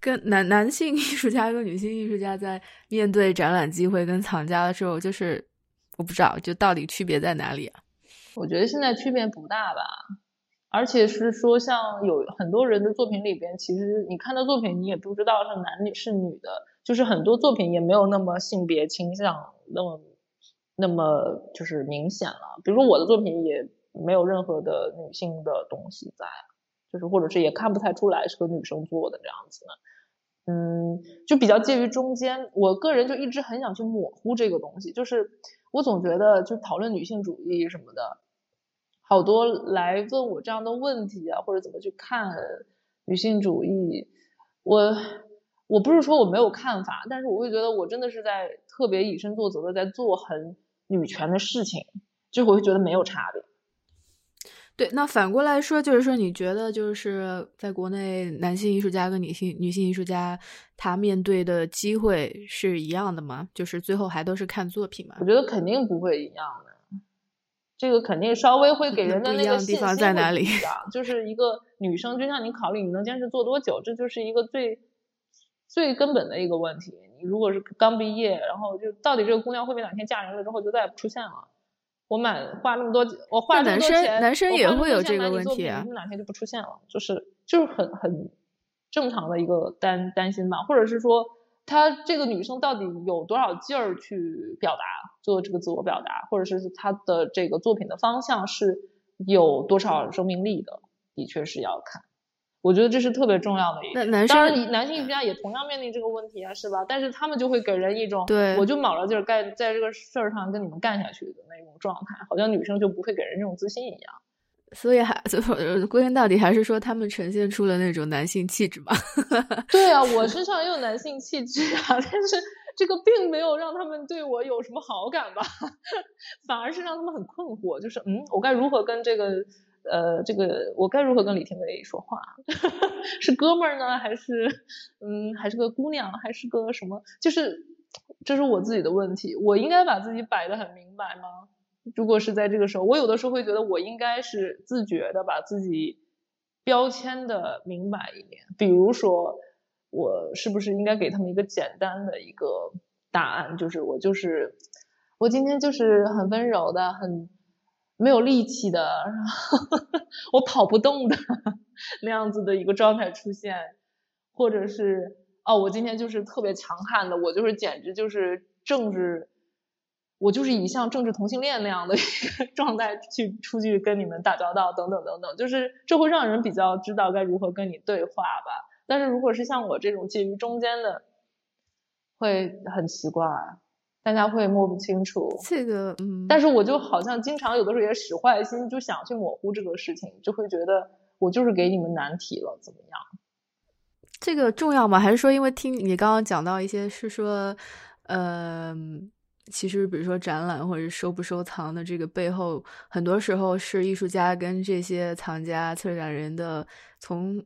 跟男男性艺术家跟女性艺术家在面对展览机会跟藏家的时候，就是我不知道，就到底区别在哪里啊？我觉得现在区别不大吧，而且是说，像有很多人的作品里边，其实你看到作品，你也不知道是男女是女的，就是很多作品也没有那么性别倾向那么那么就是明显了。比如说我的作品也没有任何的女性的东西在，就是或者是也看不太出来是个女生做的这样子的。嗯，就比较介于中间。我个人就一直很想去模糊这个东西，就是我总觉得就讨论女性主义什么的，好多来问我这样的问题啊，或者怎么去看女性主义，我我不是说我没有看法，但是我会觉得我真的是在特别以身作则的在做很女权的事情，就我会觉得没有差别。对，那反过来说，就是说，你觉得就是在国内，男性艺术家跟女性女性艺术家，他面对的机会是一样的吗？就是最后还都是看作品吗？我觉得肯定不会一样的，这个肯定稍微会给人的那个地方在哪里？就是一个女生，就像你考虑你能坚持做多久，这就是一个最最根本的一个问题。你如果是刚毕业，然后就到底这个姑娘会不会哪天嫁人了之后就再也不出现了？我满花那么多，我花那么多钱，男生也会有这个问题啊。哪天就不出现了，就是就是很很正常的一个担担心吧，或者是说，她这个女生到底有多少劲儿去表达，做这个自我表达，或者是她的这个作品的方向是有多少生命力的，的确是要看。我觉得这是特别重要的一个。男生当然，男性艺术家也同样面临这个问题啊，是吧？但是他们就会给人一种，对，我就卯着劲儿干，在这个事儿上跟你们干下去的那种状态，好像女生就不会给人这种自信一样。所以还 归根到底还是说他们呈现出了那种男性气质吧？对啊，我身上也有男性气质啊，但是这个并没有让他们对我有什么好感吧，反而是让他们很困惑，就是嗯，我该如何跟这个。呃，这个我该如何跟李廷伟说话？是哥们儿呢，还是嗯，还是个姑娘，还是个什么？就是这是我自己的问题，我应该把自己摆的很明白吗？如果是在这个时候，我有的时候会觉得我应该是自觉的把自己标签的明白一点。比如说，我是不是应该给他们一个简单的一个答案？就是我就是我今天就是很温柔的，很。没有力气的，然 后我跑不动的 那样子的一个状态出现，或者是哦，我今天就是特别强悍的，我就是简直就是政治，我就是以像政治同性恋那样的一个 状态去出去跟你们打交道，等等等等，就是这会让人比较知道该如何跟你对话吧。但是如果是像我这种介于中间的，会很奇怪。大家会摸不清楚这个，嗯，但是我就好像经常有的时候也使坏心，就想去模糊这个事情，就会觉得我就是给你们难题了，怎么样？这个重要吗？还是说，因为听你刚刚讲到一些是说，呃，其实比如说展览或者收不收藏的这个背后，很多时候是艺术家跟这些藏家、策展人的从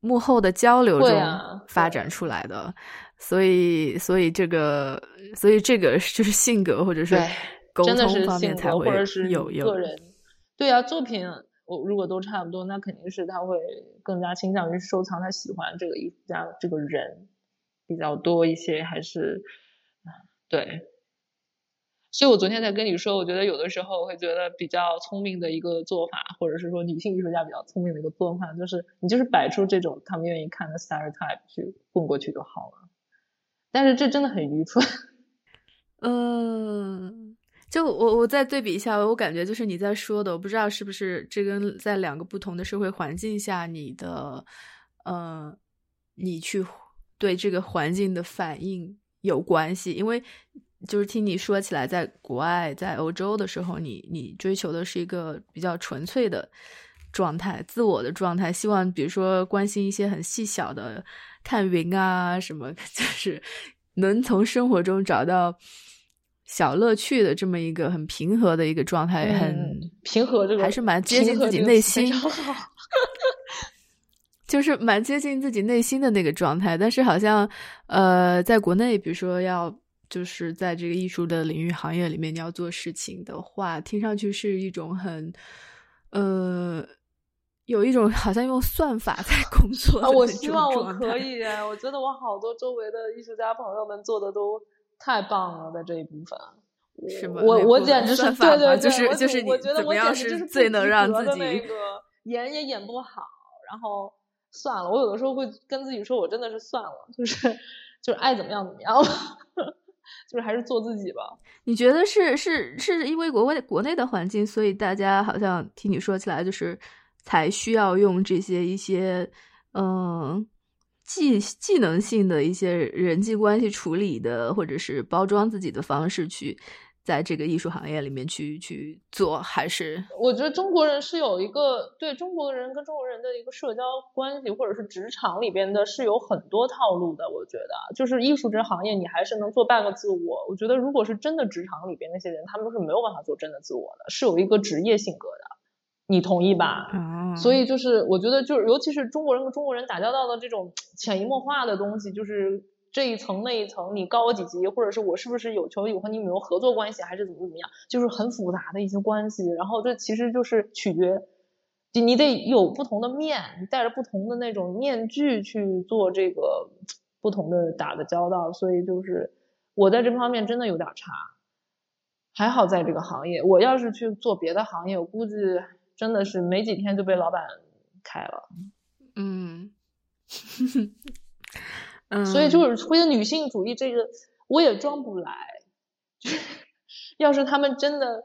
幕后的交流中发展出来的。所以，所以这个，所以这个就是性格，或者是沟通方面才会有有个人。对啊，作品我如果都差不多，那肯定是他会更加倾向于收藏他喜欢这个艺术家这个人比较多一些，还是对。所以我昨天在跟你说，我觉得有的时候我会觉得比较聪明的一个做法，或者是说女性艺术家比较聪明的一个做法，就是你就是摆出这种他们愿意看的 stereotype 去混过去就好了。但是这真的很愚蠢，嗯，就我我再对比一下，我感觉就是你在说的，我不知道是不是这跟在两个不同的社会环境下，你的，呃，你去对这个环境的反应有关系，因为就是听你说起来，在国外，在欧洲的时候，你你追求的是一个比较纯粹的状态，自我的状态，希望比如说关心一些很细小的，看云啊什么，就是能从生活中找到小乐趣的这么一个很平和的一个状态，很平和，这个还是蛮接近自己内心，就是蛮接近自己内心的那个状态。但是好像呃，在国内，比如说要。就是在这个艺术的领域行业里面，你要做事情的话，听上去是一种很，呃，有一种好像用算法在工作。我希望我可以，我觉得我好多周围的艺术家朋友们做的都太棒了，在这一部分。是吗？我我简直是对对对，就是就是你怎么样是最能让自己那个演也演不好，然后算了。我有的时候会跟自己说，我真的是算了，就是就是爱怎么样怎么样了。就是还是做自己吧。你觉得是是是因为国外国内的环境，所以大家好像听你说起来，就是才需要用这些一些嗯技技能性的一些人际关系处理的，或者是包装自己的方式去。在这个艺术行业里面去去做，还是我觉得中国人是有一个对中国人跟中国人的一个社交关系，或者是职场里边的是有很多套路的。我觉得就是艺术这行业，你还是能做半个自我。我觉得如果是真的职场里边那些人，他们是没有办法做真的自我的，是有一个职业性格的。你同意吧？啊。所以就是我觉得就是尤其是中国人跟中国人打交道的这种潜移默化的东西，就是。这一层那一层，你高我几级，或者是我是不是有求于我和你有没有合作关系，还是怎么怎么样，就是很复杂的一些关系。然后这其实就是取决，你得有不同的面，你戴着不同的那种面具去做这个不同的打的交道。所以就是我在这方面真的有点差，还好在这个行业。我要是去做别的行业，我估计真的是没几天就被老板开了。嗯。所以就是为了女性主义这个，我也装不来。就是要是他们真的，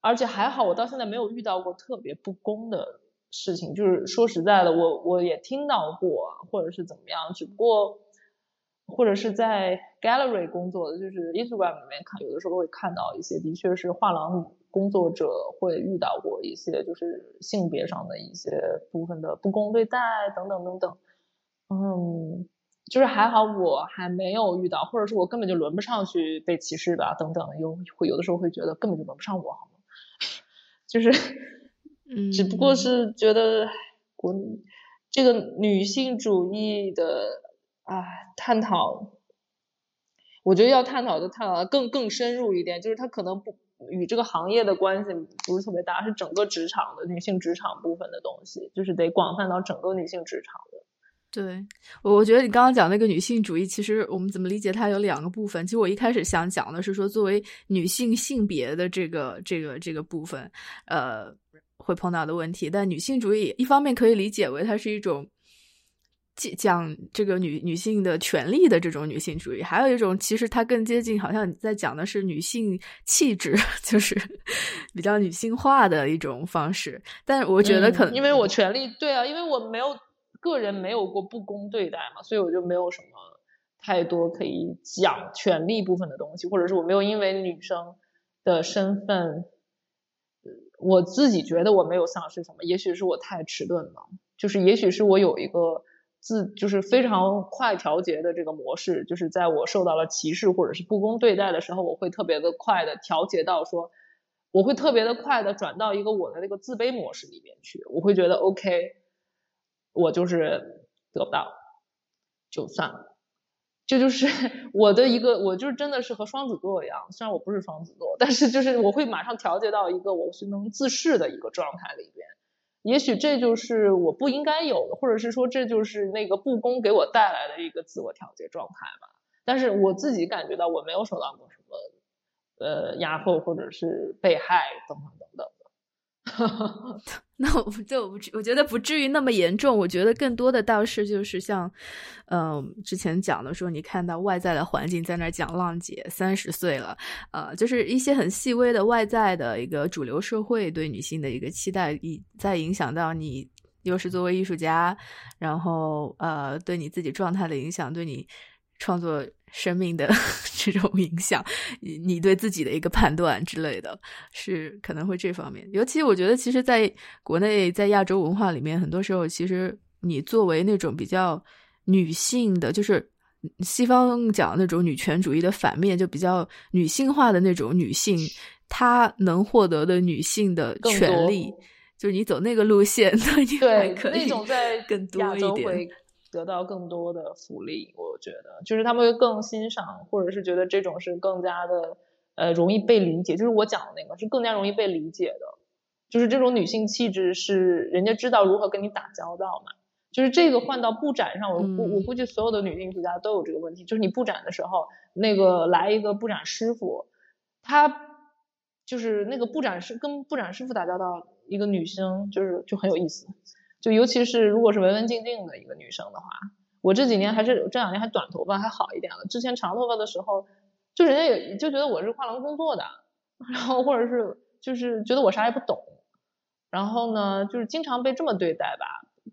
而且还好，我到现在没有遇到过特别不公的事情。就是说实在的，我我也听到过，或者是怎么样。只不过，或者是在 gallery 工作的，就是 Instagram 里面看，有的时候会看到一些，的确是画廊工作者会遇到过一些，就是性别上的一些部分的不公对待等等等等。嗯。就是还好，我还没有遇到，或者是我根本就轮不上去被歧视吧，等等，有会有的时候会觉得根本就轮不上我，好吗？就是，嗯，只不过是觉得国这个女性主义的啊探讨，我觉得要探讨就探讨的更更深入一点，就是它可能不与这个行业的关系不是特别大，是整个职场的女性职场部分的东西，就是得广泛到整个女性职场的。对，我我觉得你刚刚讲那个女性主义，其实我们怎么理解它有两个部分。其实我一开始想讲的是说，作为女性性别的这个这个这个部分，呃，会碰到的问题。但女性主义一方面可以理解为它是一种讲这个女女性的权利的这种女性主义，还有一种其实它更接近，好像你在讲的是女性气质，就是比较女性化的一种方式。但我觉得可能因为我权利对啊，因为我没有。个人没有过不公对待嘛，所以我就没有什么太多可以讲权利部分的东西，或者是我没有因为女生的身份，我自己觉得我没有丧失什么，也许是我太迟钝了，就是也许是我有一个自就是非常快调节的这个模式，就是在我受到了歧视或者是不公对待的时候，我会特别的快的调节到说，我会特别的快的转到一个我的那个自卑模式里面去，我会觉得 OK。我就是得不到，就算了。这就是 我的一个，我就是真的是和双子座一样，虽然我不是双子座，但是就是我会马上调节到一个我是能自适的一个状态里边。也许这就是我不应该有的，或者是说这就是那个不公给我带来的一个自我调节状态吧。但是我自己感觉到我没有受到过什么呃压迫或者是被害等等。那我就我我觉得不至于那么严重。我觉得更多的倒是就是像，嗯，之前讲的说，你看到外在的环境在那讲浪姐三十岁了，呃，就是一些很细微的外在的一个主流社会对女性的一个期待，以在影响到你，又是作为艺术家，然后呃，对你自己状态的影响，对你创作生命的 这种影响，你你对自己的一个判断之类的，是可能会这方面。尤其我觉得，其实在国内，在亚洲文化里面，很多时候，其实你作为那种比较女性的，就是西方讲那种女权主义的反面，就比较女性化的那种女性，她能获得的女性的权利，就是你走那个路线，对，可那种在更多一点。得到更多的福利，我觉得就是他们会更欣赏，或者是觉得这种是更加的呃容易被理解。就是我讲的那个是更加容易被理解的，就是这种女性气质是人家知道如何跟你打交道嘛。就是这个换到布展上，我估我估计所有的女性艺术家都有这个问题。就是你布展的时候，那个来一个布展师傅，他就是那个布展师跟布展师傅打交道，一个女生就是就很有意思。就尤其是如果是文文静静的一个女生的话，我这几年还是这两年还短头发还好一点了。之前长头发的时候，就人家也就觉得我是画廊工作的，然后或者是就是觉得我啥也不懂，然后呢就是经常被这么对待吧。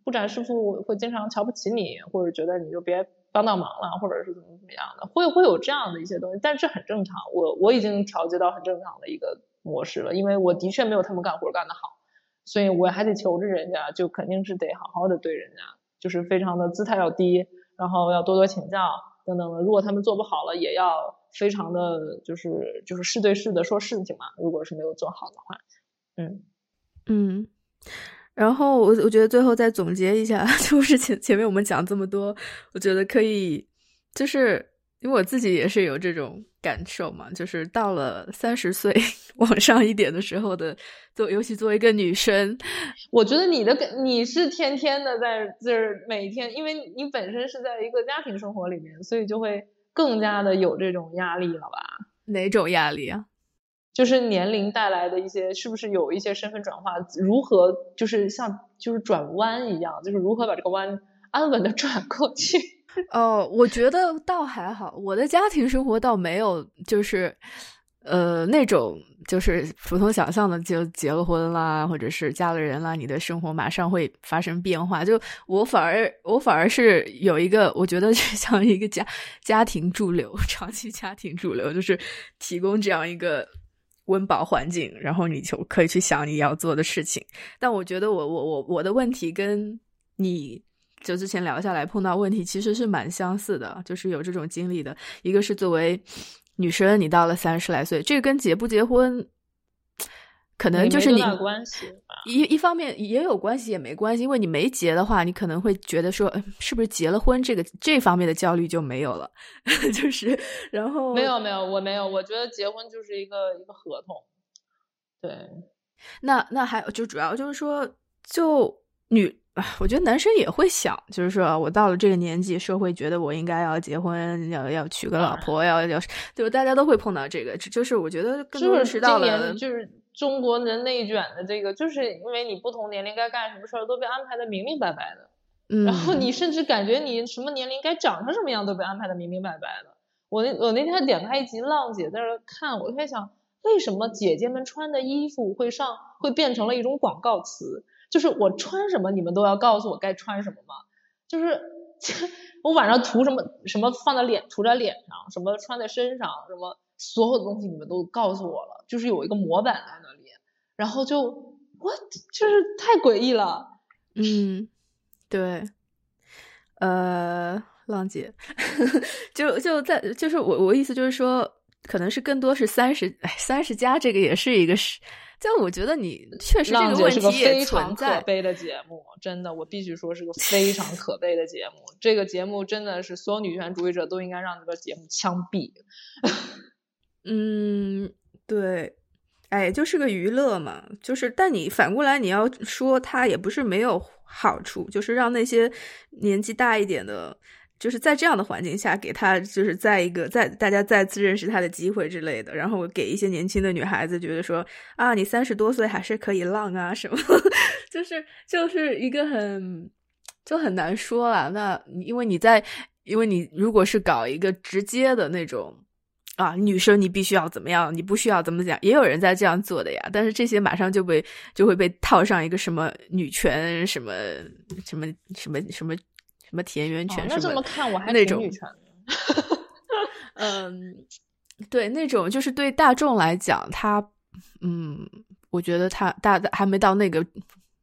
布展师傅会经常瞧不起你，或者觉得你就别帮到忙了，或者是怎么怎么样的，会会有这样的一些东西。但是这很正常，我我已经调节到很正常的一个模式了，因为我的确没有他们干活干得好。所以我还得求着人家，就肯定是得好好的对人家，就是非常的姿态要低，然后要多多请教等等的。如果他们做不好了，也要非常的就是就是是对是的说事情嘛。如果是没有做好的话，嗯嗯。然后我我觉得最后再总结一下，就是前前面我们讲这么多，我觉得可以就是。因为我自己也是有这种感受嘛，就是到了三十岁 往上一点的时候的，做尤其作为一个女生，我觉得你的你是天天的在就是每天，因为你本身是在一个家庭生活里面，所以就会更加的有这种压力了吧？哪种压力啊？就是年龄带来的一些，是不是有一些身份转化？如何就是像就是转弯一样，就是如何把这个弯安稳的转过去？哦，我觉得倒还好，我的家庭生活倒没有，就是，呃，那种就是普通想象的，就结了婚啦，或者是嫁了人啦，你的生活马上会发生变化。就我反而，我反而是有一个，我觉得就 像一个家家庭驻留，长期家庭驻留，就是提供这样一个温饱环境，然后你就可以去想你要做的事情。但我觉得，我我我我的问题跟你。就之前聊下来碰到问题，其实是蛮相似的，就是有这种经历的。一个是作为女生，你到了三十来岁，这个跟结不结婚，可能就是你一一方面也有关系，也没关系。因为你没结的话，你可能会觉得说，是不是结了婚，这个这方面的焦虑就没有了。就是然后没有没有，我没有，我觉得结婚就是一个一个合同。对，那那还就主要就是说，就女。我觉得男生也会想，就是说我到了这个年纪，社会觉得我应该要结婚，要要娶个老婆，要要，就是大家都会碰到这个，就是我觉得更多是到了，就是中国人内卷的这个，就是因为你不同年龄该干什么事儿都被安排的明明白白的，嗯，然后你甚至感觉你什么年龄该长成什么样都被安排的明明白白的。我那我那天点开一集《浪姐》在那看，我在想，为什么姐姐们穿的衣服会上会变成了一种广告词？就是我穿什么，你们都要告诉我该穿什么吗？就是 我晚上涂什么什么放在脸涂在脸上，什么穿在身上，什么所有的东西你们都告诉我了，就是有一个模板在那里，然后就我就是太诡异了。嗯，对，呃，浪姐，就就在就是我我意思就是说，可能是更多是三十哎三十加这个也是一个是。就我觉得你确实这个问题也存在。可悲的节目，真的，我必须说是个非常可悲的节目。这个节目真的是所有女权主义者都应该让这个节目枪毙。嗯，对，哎，就是个娱乐嘛，就是，但你反过来你要说它也不是没有好处，就是让那些年纪大一点的。就是在这样的环境下，给他就是在一个在大家再次认识他的机会之类的，然后给一些年轻的女孩子觉得说啊，你三十多岁还是可以浪啊什么，就是就是一个很就很难说了。那因为你在，因为你如果是搞一个直接的那种啊，女生你必须要怎么样，你不需要怎么讲，也有人在这样做的呀。但是这些马上就被就会被套上一个什么女权什么什么什么。什么田园犬？那这么看，我还那种女权 嗯，对，那种就是对大众来讲，他，嗯，我觉得他大还没到那个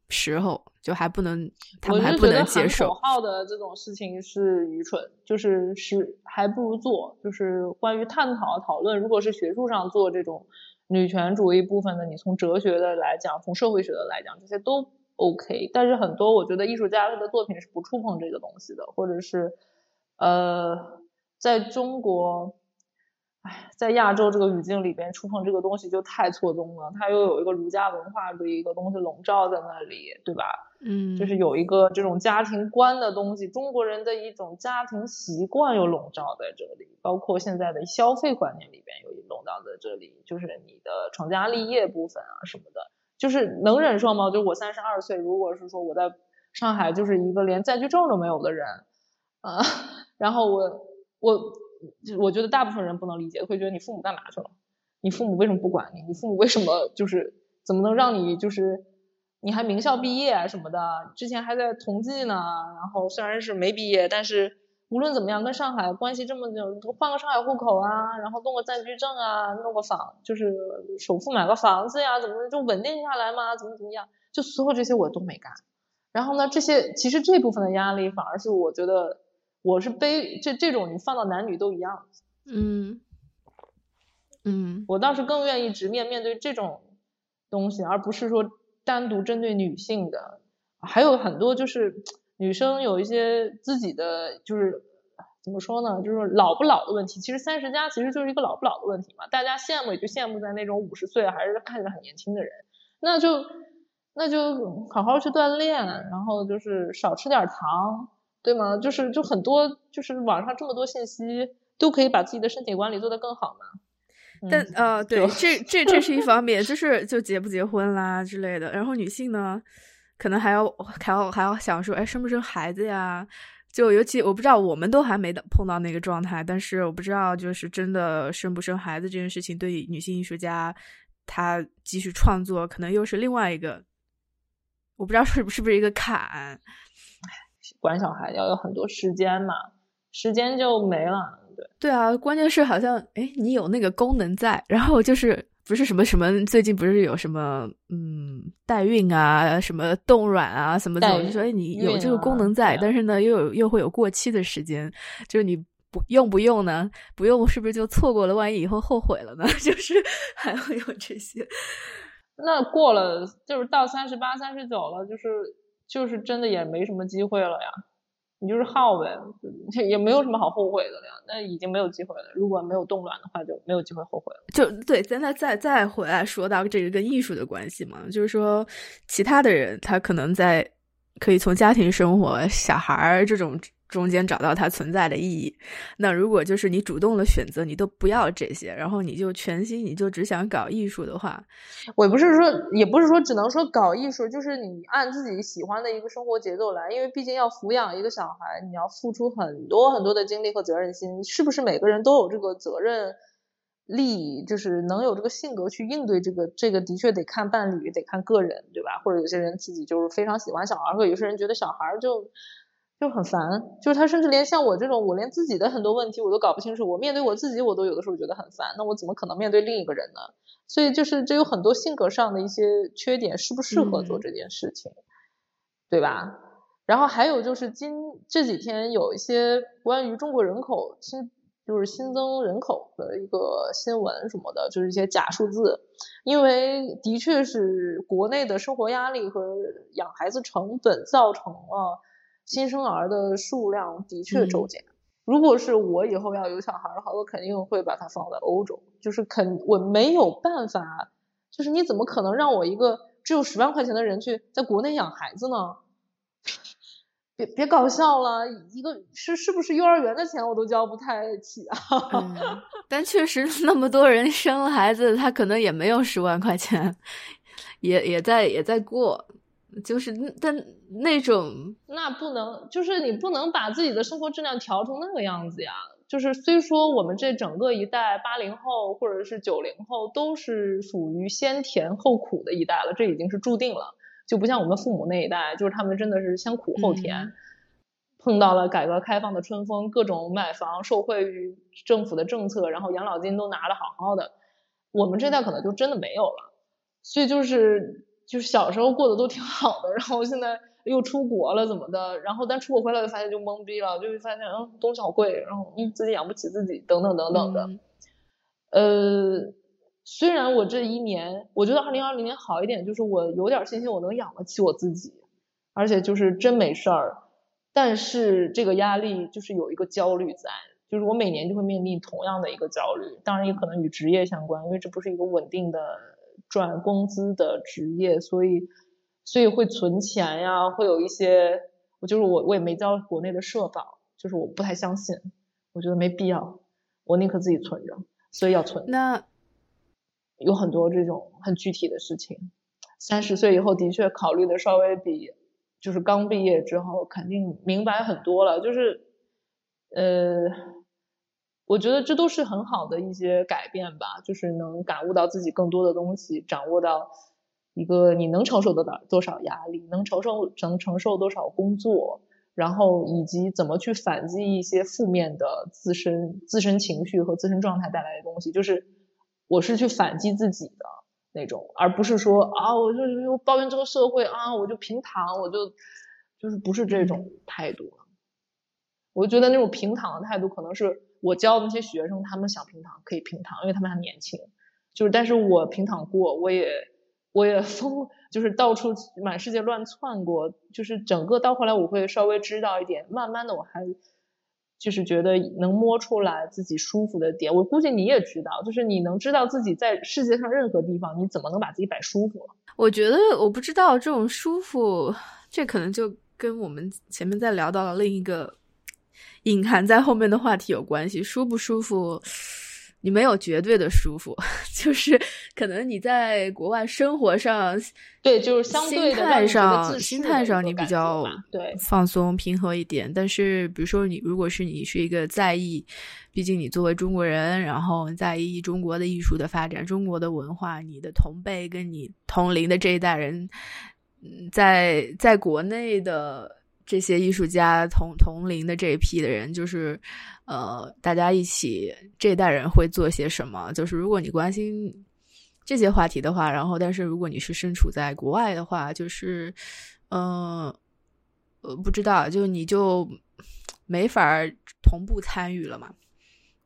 时候，就还不能，他们还不能接受。口号的这种事情是愚蠢，就是是还不如做，就是关于探讨讨论，如果是学术上做这种女权主义部分的，你从哲学的来讲，从社会学的来讲，这些都 OK。但是很多我觉得艺术家他的作品是不触碰这个东西的，或者是呃。在中国，哎，在亚洲这个语境里边，触碰这个东西就太错综了。它又有一个儒家文化的一个东西笼罩在那里，对吧？嗯，就是有一个这种家庭观的东西，中国人的一种家庭习惯又笼罩在这里，包括现在的消费观念里边又笼罩在这里，就是你的成家立业部分啊什么的，就是能忍受吗？就我三十二岁，如果是说我在上海就是一个连暂居证都没有的人，啊，然后我。我我觉得大部分人不能理解，会觉得你父母干嘛去了？你父母为什么不管你？你父母为什么就是怎么能让你就是你还名校毕业什么的？之前还在同济呢，然后虽然是没毕业，但是无论怎么样，跟上海关系这么久，换个上海户口啊，然后弄个暂居证啊，弄个房就是首付买个房子呀，怎么就稳定下来嘛？怎么怎么样？就所有这些我都没干。然后呢，这些其实这部分的压力反而是我觉得。我是背这这种，你放到男女都一样。嗯嗯，我倒是更愿意直面面对这种东西，而不是说单独针对女性的。还有很多就是女生有一些自己的，就是怎么说呢，就是老不老的问题。其实三十加其实就是一个老不老的问题嘛。大家羡慕也就羡慕在那种五十岁还是看着很年轻的人，那就那就好好去锻炼，然后就是少吃点糖。对吗？就是就很多，就是网上这么多信息，都可以把自己的身体管理做得更好嘛。但呃，对，这这这是一方面，就是就结不结婚啦之类的。然后女性呢，可能还要还要还要想说，哎，生不生孩子呀？就尤其我不知道，我们都还没碰到那个状态，但是我不知道，就是真的生不生孩子这件事情，对女性艺术家她继续创作，可能又是另外一个，我不知道是不是不是一个坎。管小孩要有很多时间嘛，时间就没了。对对啊，关键是好像哎，你有那个功能在，然后就是不是什么什么，最近不是有什么嗯代孕啊，什么冻卵啊，什么的，就说哎，你有这个功能在，但是呢，又有又会有过期的时间，就是你不用不用呢？不用是不是就错过了？万一以后后悔了呢？就是还会有这些。那过了就是到三十八、三十九了，就是。就是真的也没什么机会了呀，你就是耗呗，也没有什么好后悔的了。那已经没有机会了，如果没有动卵的话，就没有机会后悔了。就对，咱再再再回来说到这个跟艺术的关系嘛，就是说其他的人他可能在可以从家庭生活、小孩儿这种。中间找到它存在的意义。那如果就是你主动的选择，你都不要这些，然后你就全心，你就只想搞艺术的话，我不是说，也不是说只能说搞艺术，就是你按自己喜欢的一个生活节奏来。因为毕竟要抚养一个小孩，你要付出很多很多的精力和责任心。是不是每个人都有这个责任力，就是能有这个性格去应对这个？这个的确得看伴侣，得看个人，对吧？或者有些人自己就是非常喜欢小孩，或者有些人觉得小孩就。就很烦，就是他甚至连像我这种，我连自己的很多问题我都搞不清楚，我面对我自己我都有的时候觉得很烦，那我怎么可能面对另一个人呢？所以就是这有很多性格上的一些缺点，适不适合做这件事情，对吧？然后还有就是今这几天有一些关于中国人口新就是新增人口的一个新闻什么的，就是一些假数字，因为的确是国内的生活压力和养孩子成本造成了。新生儿的数量的确骤减。如果是我以后要有小孩的话，我肯定会把它放在欧洲。就是肯我没有办法，就是你怎么可能让我一个只有十万块钱的人去在国内养孩子呢？别别搞笑了，一个是是不是幼儿园的钱我都交不太起啊？但确实那么多人生了孩子，他可能也没有十万块钱，也也在也在过。就是但那种，那不能，就是你不能把自己的生活质量调成那个样子呀。就是虽说我们这整个一代八零后或者是九零后都是属于先甜后苦的一代了，这已经是注定了，就不像我们父母那一代，就是他们真的是先苦后甜。碰到了改革开放的春风，各种买房受惠于政府的政策，然后养老金都拿的好好的。我们这代可能就真的没有了，所以就是就是小时候过得都挺好的，然后现在又出国了怎么的，然后但出国回来就发现就懵逼了，就会发现嗯东西好贵，然后嗯自己养不起自己等等等等的，呃。虽然我这一年，我觉得二零二零年好一点，就是我有点信心，我能养得起我自己，而且就是真没事儿。但是这个压力就是有一个焦虑在，就是我每年就会面临同样的一个焦虑，当然也可能与职业相关，因为这不是一个稳定的赚工资的职业，所以所以会存钱呀，会有一些，我就是我我也没交国内的社保，就是我不太相信，我觉得没必要，我宁可自己存着，所以要存。那。有很多这种很具体的事情，三十岁以后的确考虑的稍微比就是刚毕业之后肯定明白很多了，就是呃，我觉得这都是很好的一些改变吧，就是能感悟到自己更多的东西，掌握到一个你能承受得到多少压力，能承受能承受多少工作，然后以及怎么去反击一些负面的自身自身情绪和自身状态带来的东西，就是。我是去反击自己的那种，而不是说啊，我就就抱怨这个社会啊，我就平躺，我就就是不是这种态度。我觉得那种平躺的态度，可能是我教的那些学生，他们想平躺可以平躺，因为他们还年轻。就是，但是我平躺过，我也我也 疯，就是到处满世界乱窜过，就是整个到后来，我会稍微知道一点，慢慢的我还。就是觉得能摸出来自己舒服的点，我估计你也知道，就是你能知道自己在世界上任何地方，你怎么能把自己摆舒服了？我觉得我不知道这种舒服，这可能就跟我们前面在聊到了另一个隐含在后面的话题有关系，舒不舒服？你没有绝对的舒服，就是可能你在国外生活上，对，就是相对心态上，心态上你比较对放松平和一点。但是，比如说你如果是你是一个在意，毕竟你作为中国人，然后在意中国的艺术的发展、中国的文化，你的同辈跟你同龄的这一代人，嗯，在在国内的。这些艺术家同同龄的这一批的人，就是，呃，大家一起这一代人会做些什么？就是如果你关心这些话题的话，然后，但是如果你是身处在国外的话，就是，嗯，呃，不知道，就你就没法同步参与了嘛？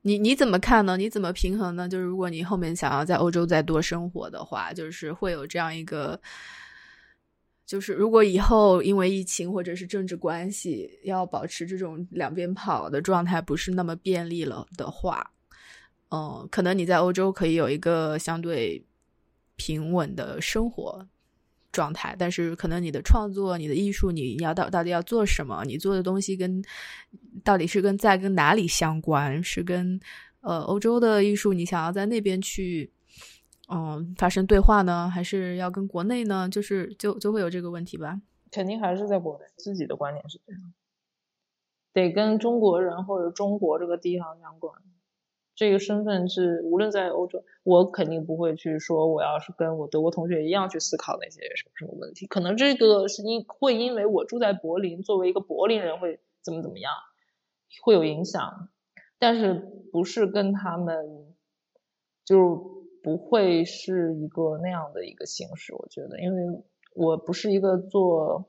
你你怎么看呢？你怎么平衡呢？就是如果你后面想要在欧洲再多生活的话，就是会有这样一个。就是如果以后因为疫情或者是政治关系要保持这种两边跑的状态不是那么便利了的话，嗯，可能你在欧洲可以有一个相对平稳的生活状态，但是可能你的创作、你的艺术，你要到到底要做什么？你做的东西跟到底是跟在跟哪里相关？是跟呃欧洲的艺术，你想要在那边去？嗯，发生对话呢，还是要跟国内呢？就是就就会有这个问题吧。肯定还是在国内，自己的观点是这样，得跟中国人或者中国这个地方相关。这个身份是无论在欧洲，我肯定不会去说我要是跟我德国同学一样去思考那些什么什么问题。可能这个是因会因为我住在柏林，作为一个柏林人会怎么怎么样，会有影响，但是不是跟他们就。不会是一个那样的一个形式，我觉得，因为我不是一个做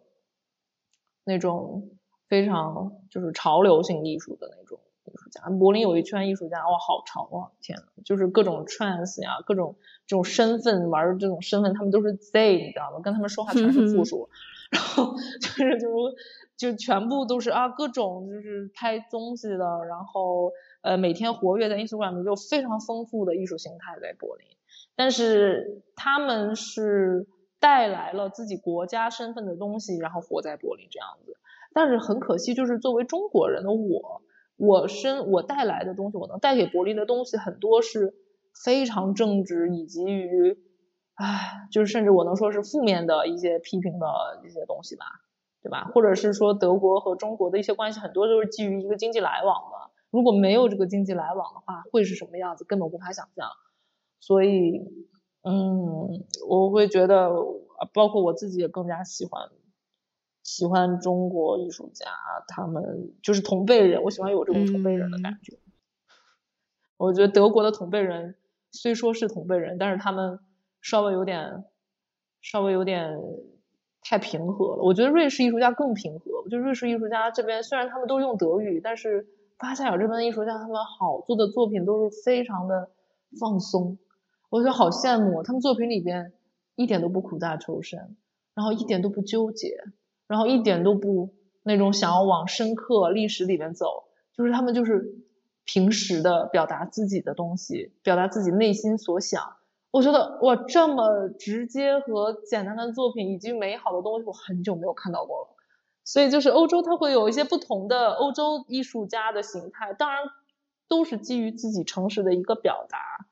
那种非常就是潮流性艺术的那种艺术家。柏林有一圈艺术家，哇，好潮啊！天呐，就是各种 trans 呀，各种这种身份玩这种身份，他们都是 they，你知道吗？跟他们说话全是复数，然后就是就是就全部都是啊，各种就是拍东西的，然后。呃，每天活跃在 Instagram 里就非常丰富的艺术形态在柏林，但是他们是带来了自己国家身份的东西，然后活在柏林这样子。但是很可惜，就是作为中国人的我，我身我带来的东西，我能带给柏林的东西很多是非常正直，以及于，唉，就是甚至我能说是负面的一些批评的一些东西吧，对吧？或者是说德国和中国的一些关系，很多都是基于一个经济来往的。如果没有这个经济来往的话，会是什么样子？根本无法想象。所以，嗯，我会觉得，包括我自己也更加喜欢喜欢中国艺术家，他们就是同辈人，我喜欢有这种同辈人的感觉。我觉得德国的同辈人虽说是同辈人，但是他们稍微有点，稍微有点太平和了。我觉得瑞士艺术家更平和。我觉得瑞士艺术家这边虽然他们都用德语，但是巴塞尔这边的艺术家他们好做的作品都是非常的放松。我觉得好羡慕他们作品里边一点都不苦大仇深，然后一点都不纠结，然后一点都不那种想要往深刻历史里面走，就是他们就是。平时的表达自己的东西，表达自己内心所想，我觉得哇，这么直接和简单的作品以及美好的东西，我很久没有看到过了。所以就是欧洲，它会有一些不同的欧洲艺术家的形态，当然都是基于自己诚实的一个表达。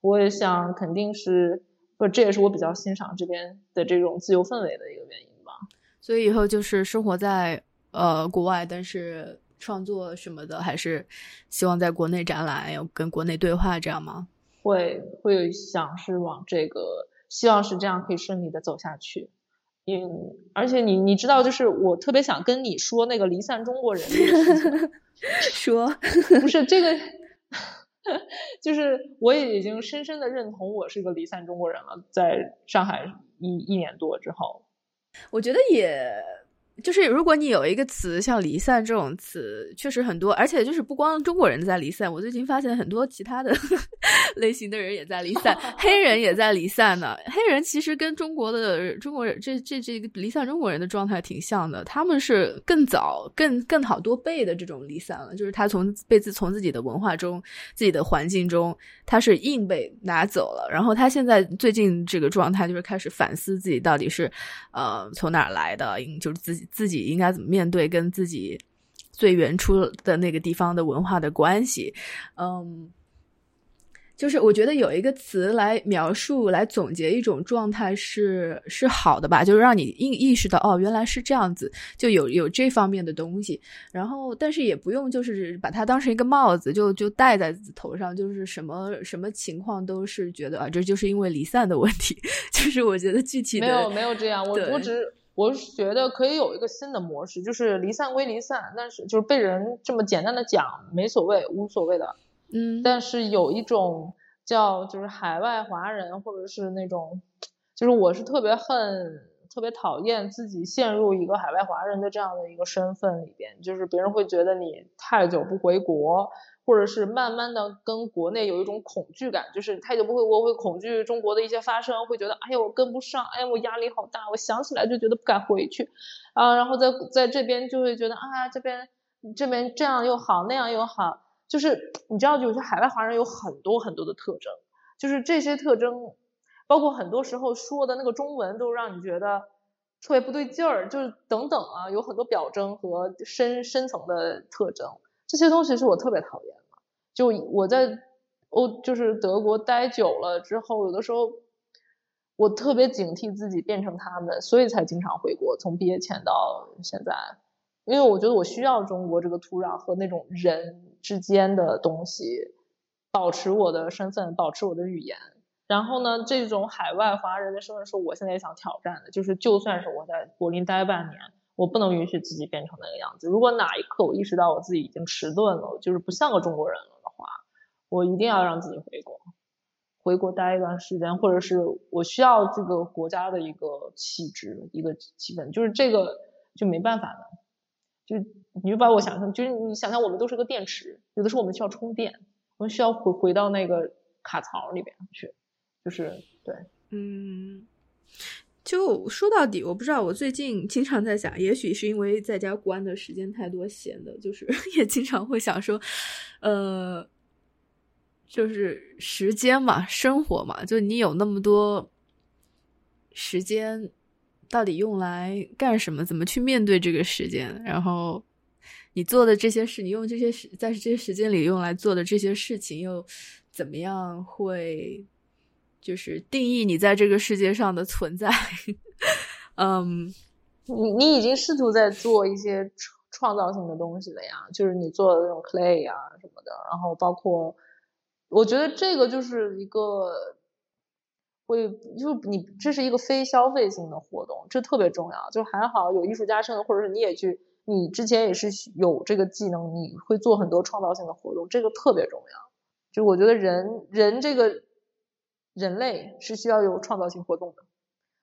我也想，肯定是不，这也是我比较欣赏这边的这种自由氛围的一个原因吧。所以以后就是生活在呃国外，但是。创作什么的，还是希望在国内展览，要跟国内对话，这样吗？会会想是往这个，希望是这样可以顺利的走下去。嗯，而且你你知道，就是我特别想跟你说那个离散中国人的事情。说，不是这个，就是我也已经深深的认同我是个离散中国人了，在上海一一年多之后，我觉得也。就是如果你有一个词像离散这种词，确实很多，而且就是不光中国人在离散，我最近发现很多其他的 类型的人也在离散，黑人也在离散呢。黑人其实跟中国的中国人这这这个离散中国人的状态挺像的，他们是更早、更更好多倍的这种离散了，就是他从被自从自己的文化中、自己的环境中，他是硬被拿走了，然后他现在最近这个状态就是开始反思自己到底是呃从哪来的，就是自己。自己应该怎么面对跟自己最原初的那个地方的文化的关系？嗯，就是我觉得有一个词来描述、来总结一种状态是是好的吧，就是让你意意识到哦，原来是这样子，就有有这方面的东西。然后，但是也不用就是把它当成一个帽子，就就戴在头上，就是什么什么情况都是觉得啊，这就是因为离散的问题。就是我觉得具体没有没有这样，我我只。我是觉得可以有一个新的模式，就是离散归离散，但是就是被人这么简单的讲没所谓，无所谓的。嗯，但是有一种叫就是海外华人，或者是那种，就是我是特别恨、特别讨厌自己陷入一个海外华人的这样的一个身份里边，就是别人会觉得你太久不回国。或者是慢慢的跟国内有一种恐惧感，就是太久不回国会恐惧中国的一些发生，会觉得哎呦我跟不上，哎呀我压力好大，我想起来就觉得不敢回去，啊，然后在在这边就会觉得啊这边这边这样又好那样又好，就是你知道，就是海外华人有很多很多的特征，就是这些特征，包括很多时候说的那个中文都让你觉得特别不对劲儿，就是等等啊，有很多表征和深深层的特征。这些东西是我特别讨厌的。就我在欧，就是德国待久了之后，有的时候我特别警惕自己变成他们，所以才经常回国。从毕业前到现在，因为我觉得我需要中国这个土壤和那种人之间的东西，保持我的身份，保持我的语言。然后呢，这种海外华人的身份是我现在也想挑战的，就是就算是我在柏林待半年。我不能允许自己变成那个样子。如果哪一刻我意识到我自己已经迟钝了，就是不像个中国人了的话，我一定要让自己回国，回国待一段时间，或者是我需要这个国家的一个气质、一个气氛，就是这个就没办法的。就你就把我想象，就是你想象我们都是个电池，有的时候我们需要充电，我们需要回回到那个卡槽里边去，就是对，嗯。就说到底，我不知道。我最近经常在想，也许是因为在家关的时间太多，闲的，就是 也经常会想说，呃，就是时间嘛，生活嘛，就你有那么多时间，到底用来干什么？怎么去面对这个时间？然后你做的这些事，你用这些时在这些时间里用来做的这些事情，又怎么样会？就是定义你在这个世界上的存在，嗯，你你已经试图在做一些创造性的东西了呀，就是你做的那种 clay 啊什么的，然后包括，我觉得这个就是一个，会就你这是一个非消费性的活动，这特别重要。就还好有艺术家生，或者是你也去，你之前也是有这个技能，你会做很多创造性的活动，这个特别重要。就我觉得人人这个人类是需要有创造性活动的，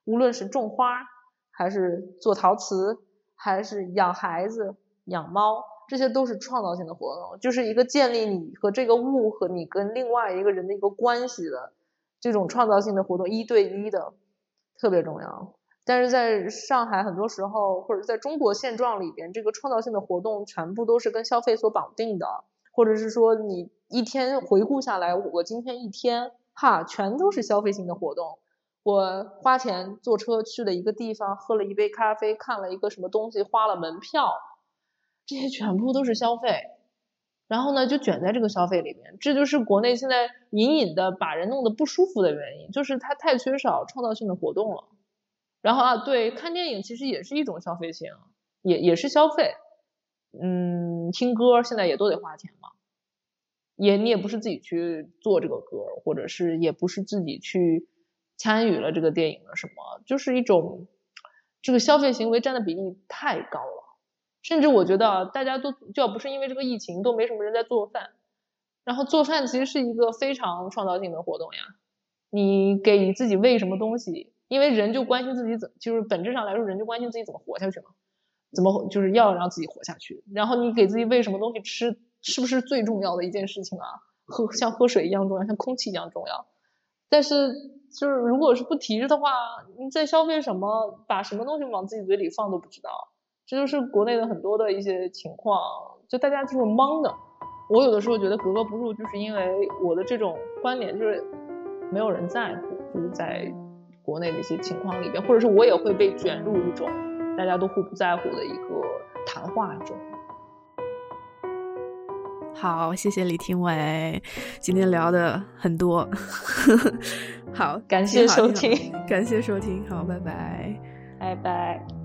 无论是种花，还是做陶瓷，还是养孩子、养猫。这些都是创造性的活动，就是一个建立你和这个物和你跟另外一个人的一个关系的这种创造性的活动，一对一的特别重要。但是在上海，很多时候或者在中国现状里边，这个创造性的活动全部都是跟消费所绑定的，或者是说你一天回顾下来，我今天一天哈，全都是消费性的活动。我花钱坐车去了一个地方，喝了一杯咖啡，看了一个什么东西，花了门票。这些全部都是消费，然后呢，就卷在这个消费里面，这就是国内现在隐隐的把人弄得不舒服的原因，就是它太缺少创造性的活动了。然后啊，对，看电影其实也是一种消费性，也也是消费。嗯，听歌现在也都得花钱嘛，也你也不是自己去做这个歌，或者是也不是自己去参与了这个电影的什么，就是一种这个消费行为占的比例太高了。甚至我觉得大家都就要不是因为这个疫情，都没什么人在做饭。然后做饭其实是一个非常创造性的活动呀。你给自己喂什么东西？因为人就关心自己怎，就是本质上来说，人就关心自己怎么活下去嘛。怎么就是要让自己活下去？然后你给自己喂什么东西吃，是不是最重要的一件事情啊？喝像喝水一样重要，像空气一样重要。但是就是如果是不提着的话，你在消费什么，把什么东西往自己嘴里放都不知道。这就是国内的很多的一些情况，就大家就是懵的。我有的时候觉得格格不入，就是因为我的这种观点就是没有人在乎，就是在国内的一些情况里边，或者是我也会被卷入一种大家都互不在乎的一个谈话中。好，谢谢李廷伟，今天聊的很多。好，感谢收听，感谢收听，好，拜拜，拜拜。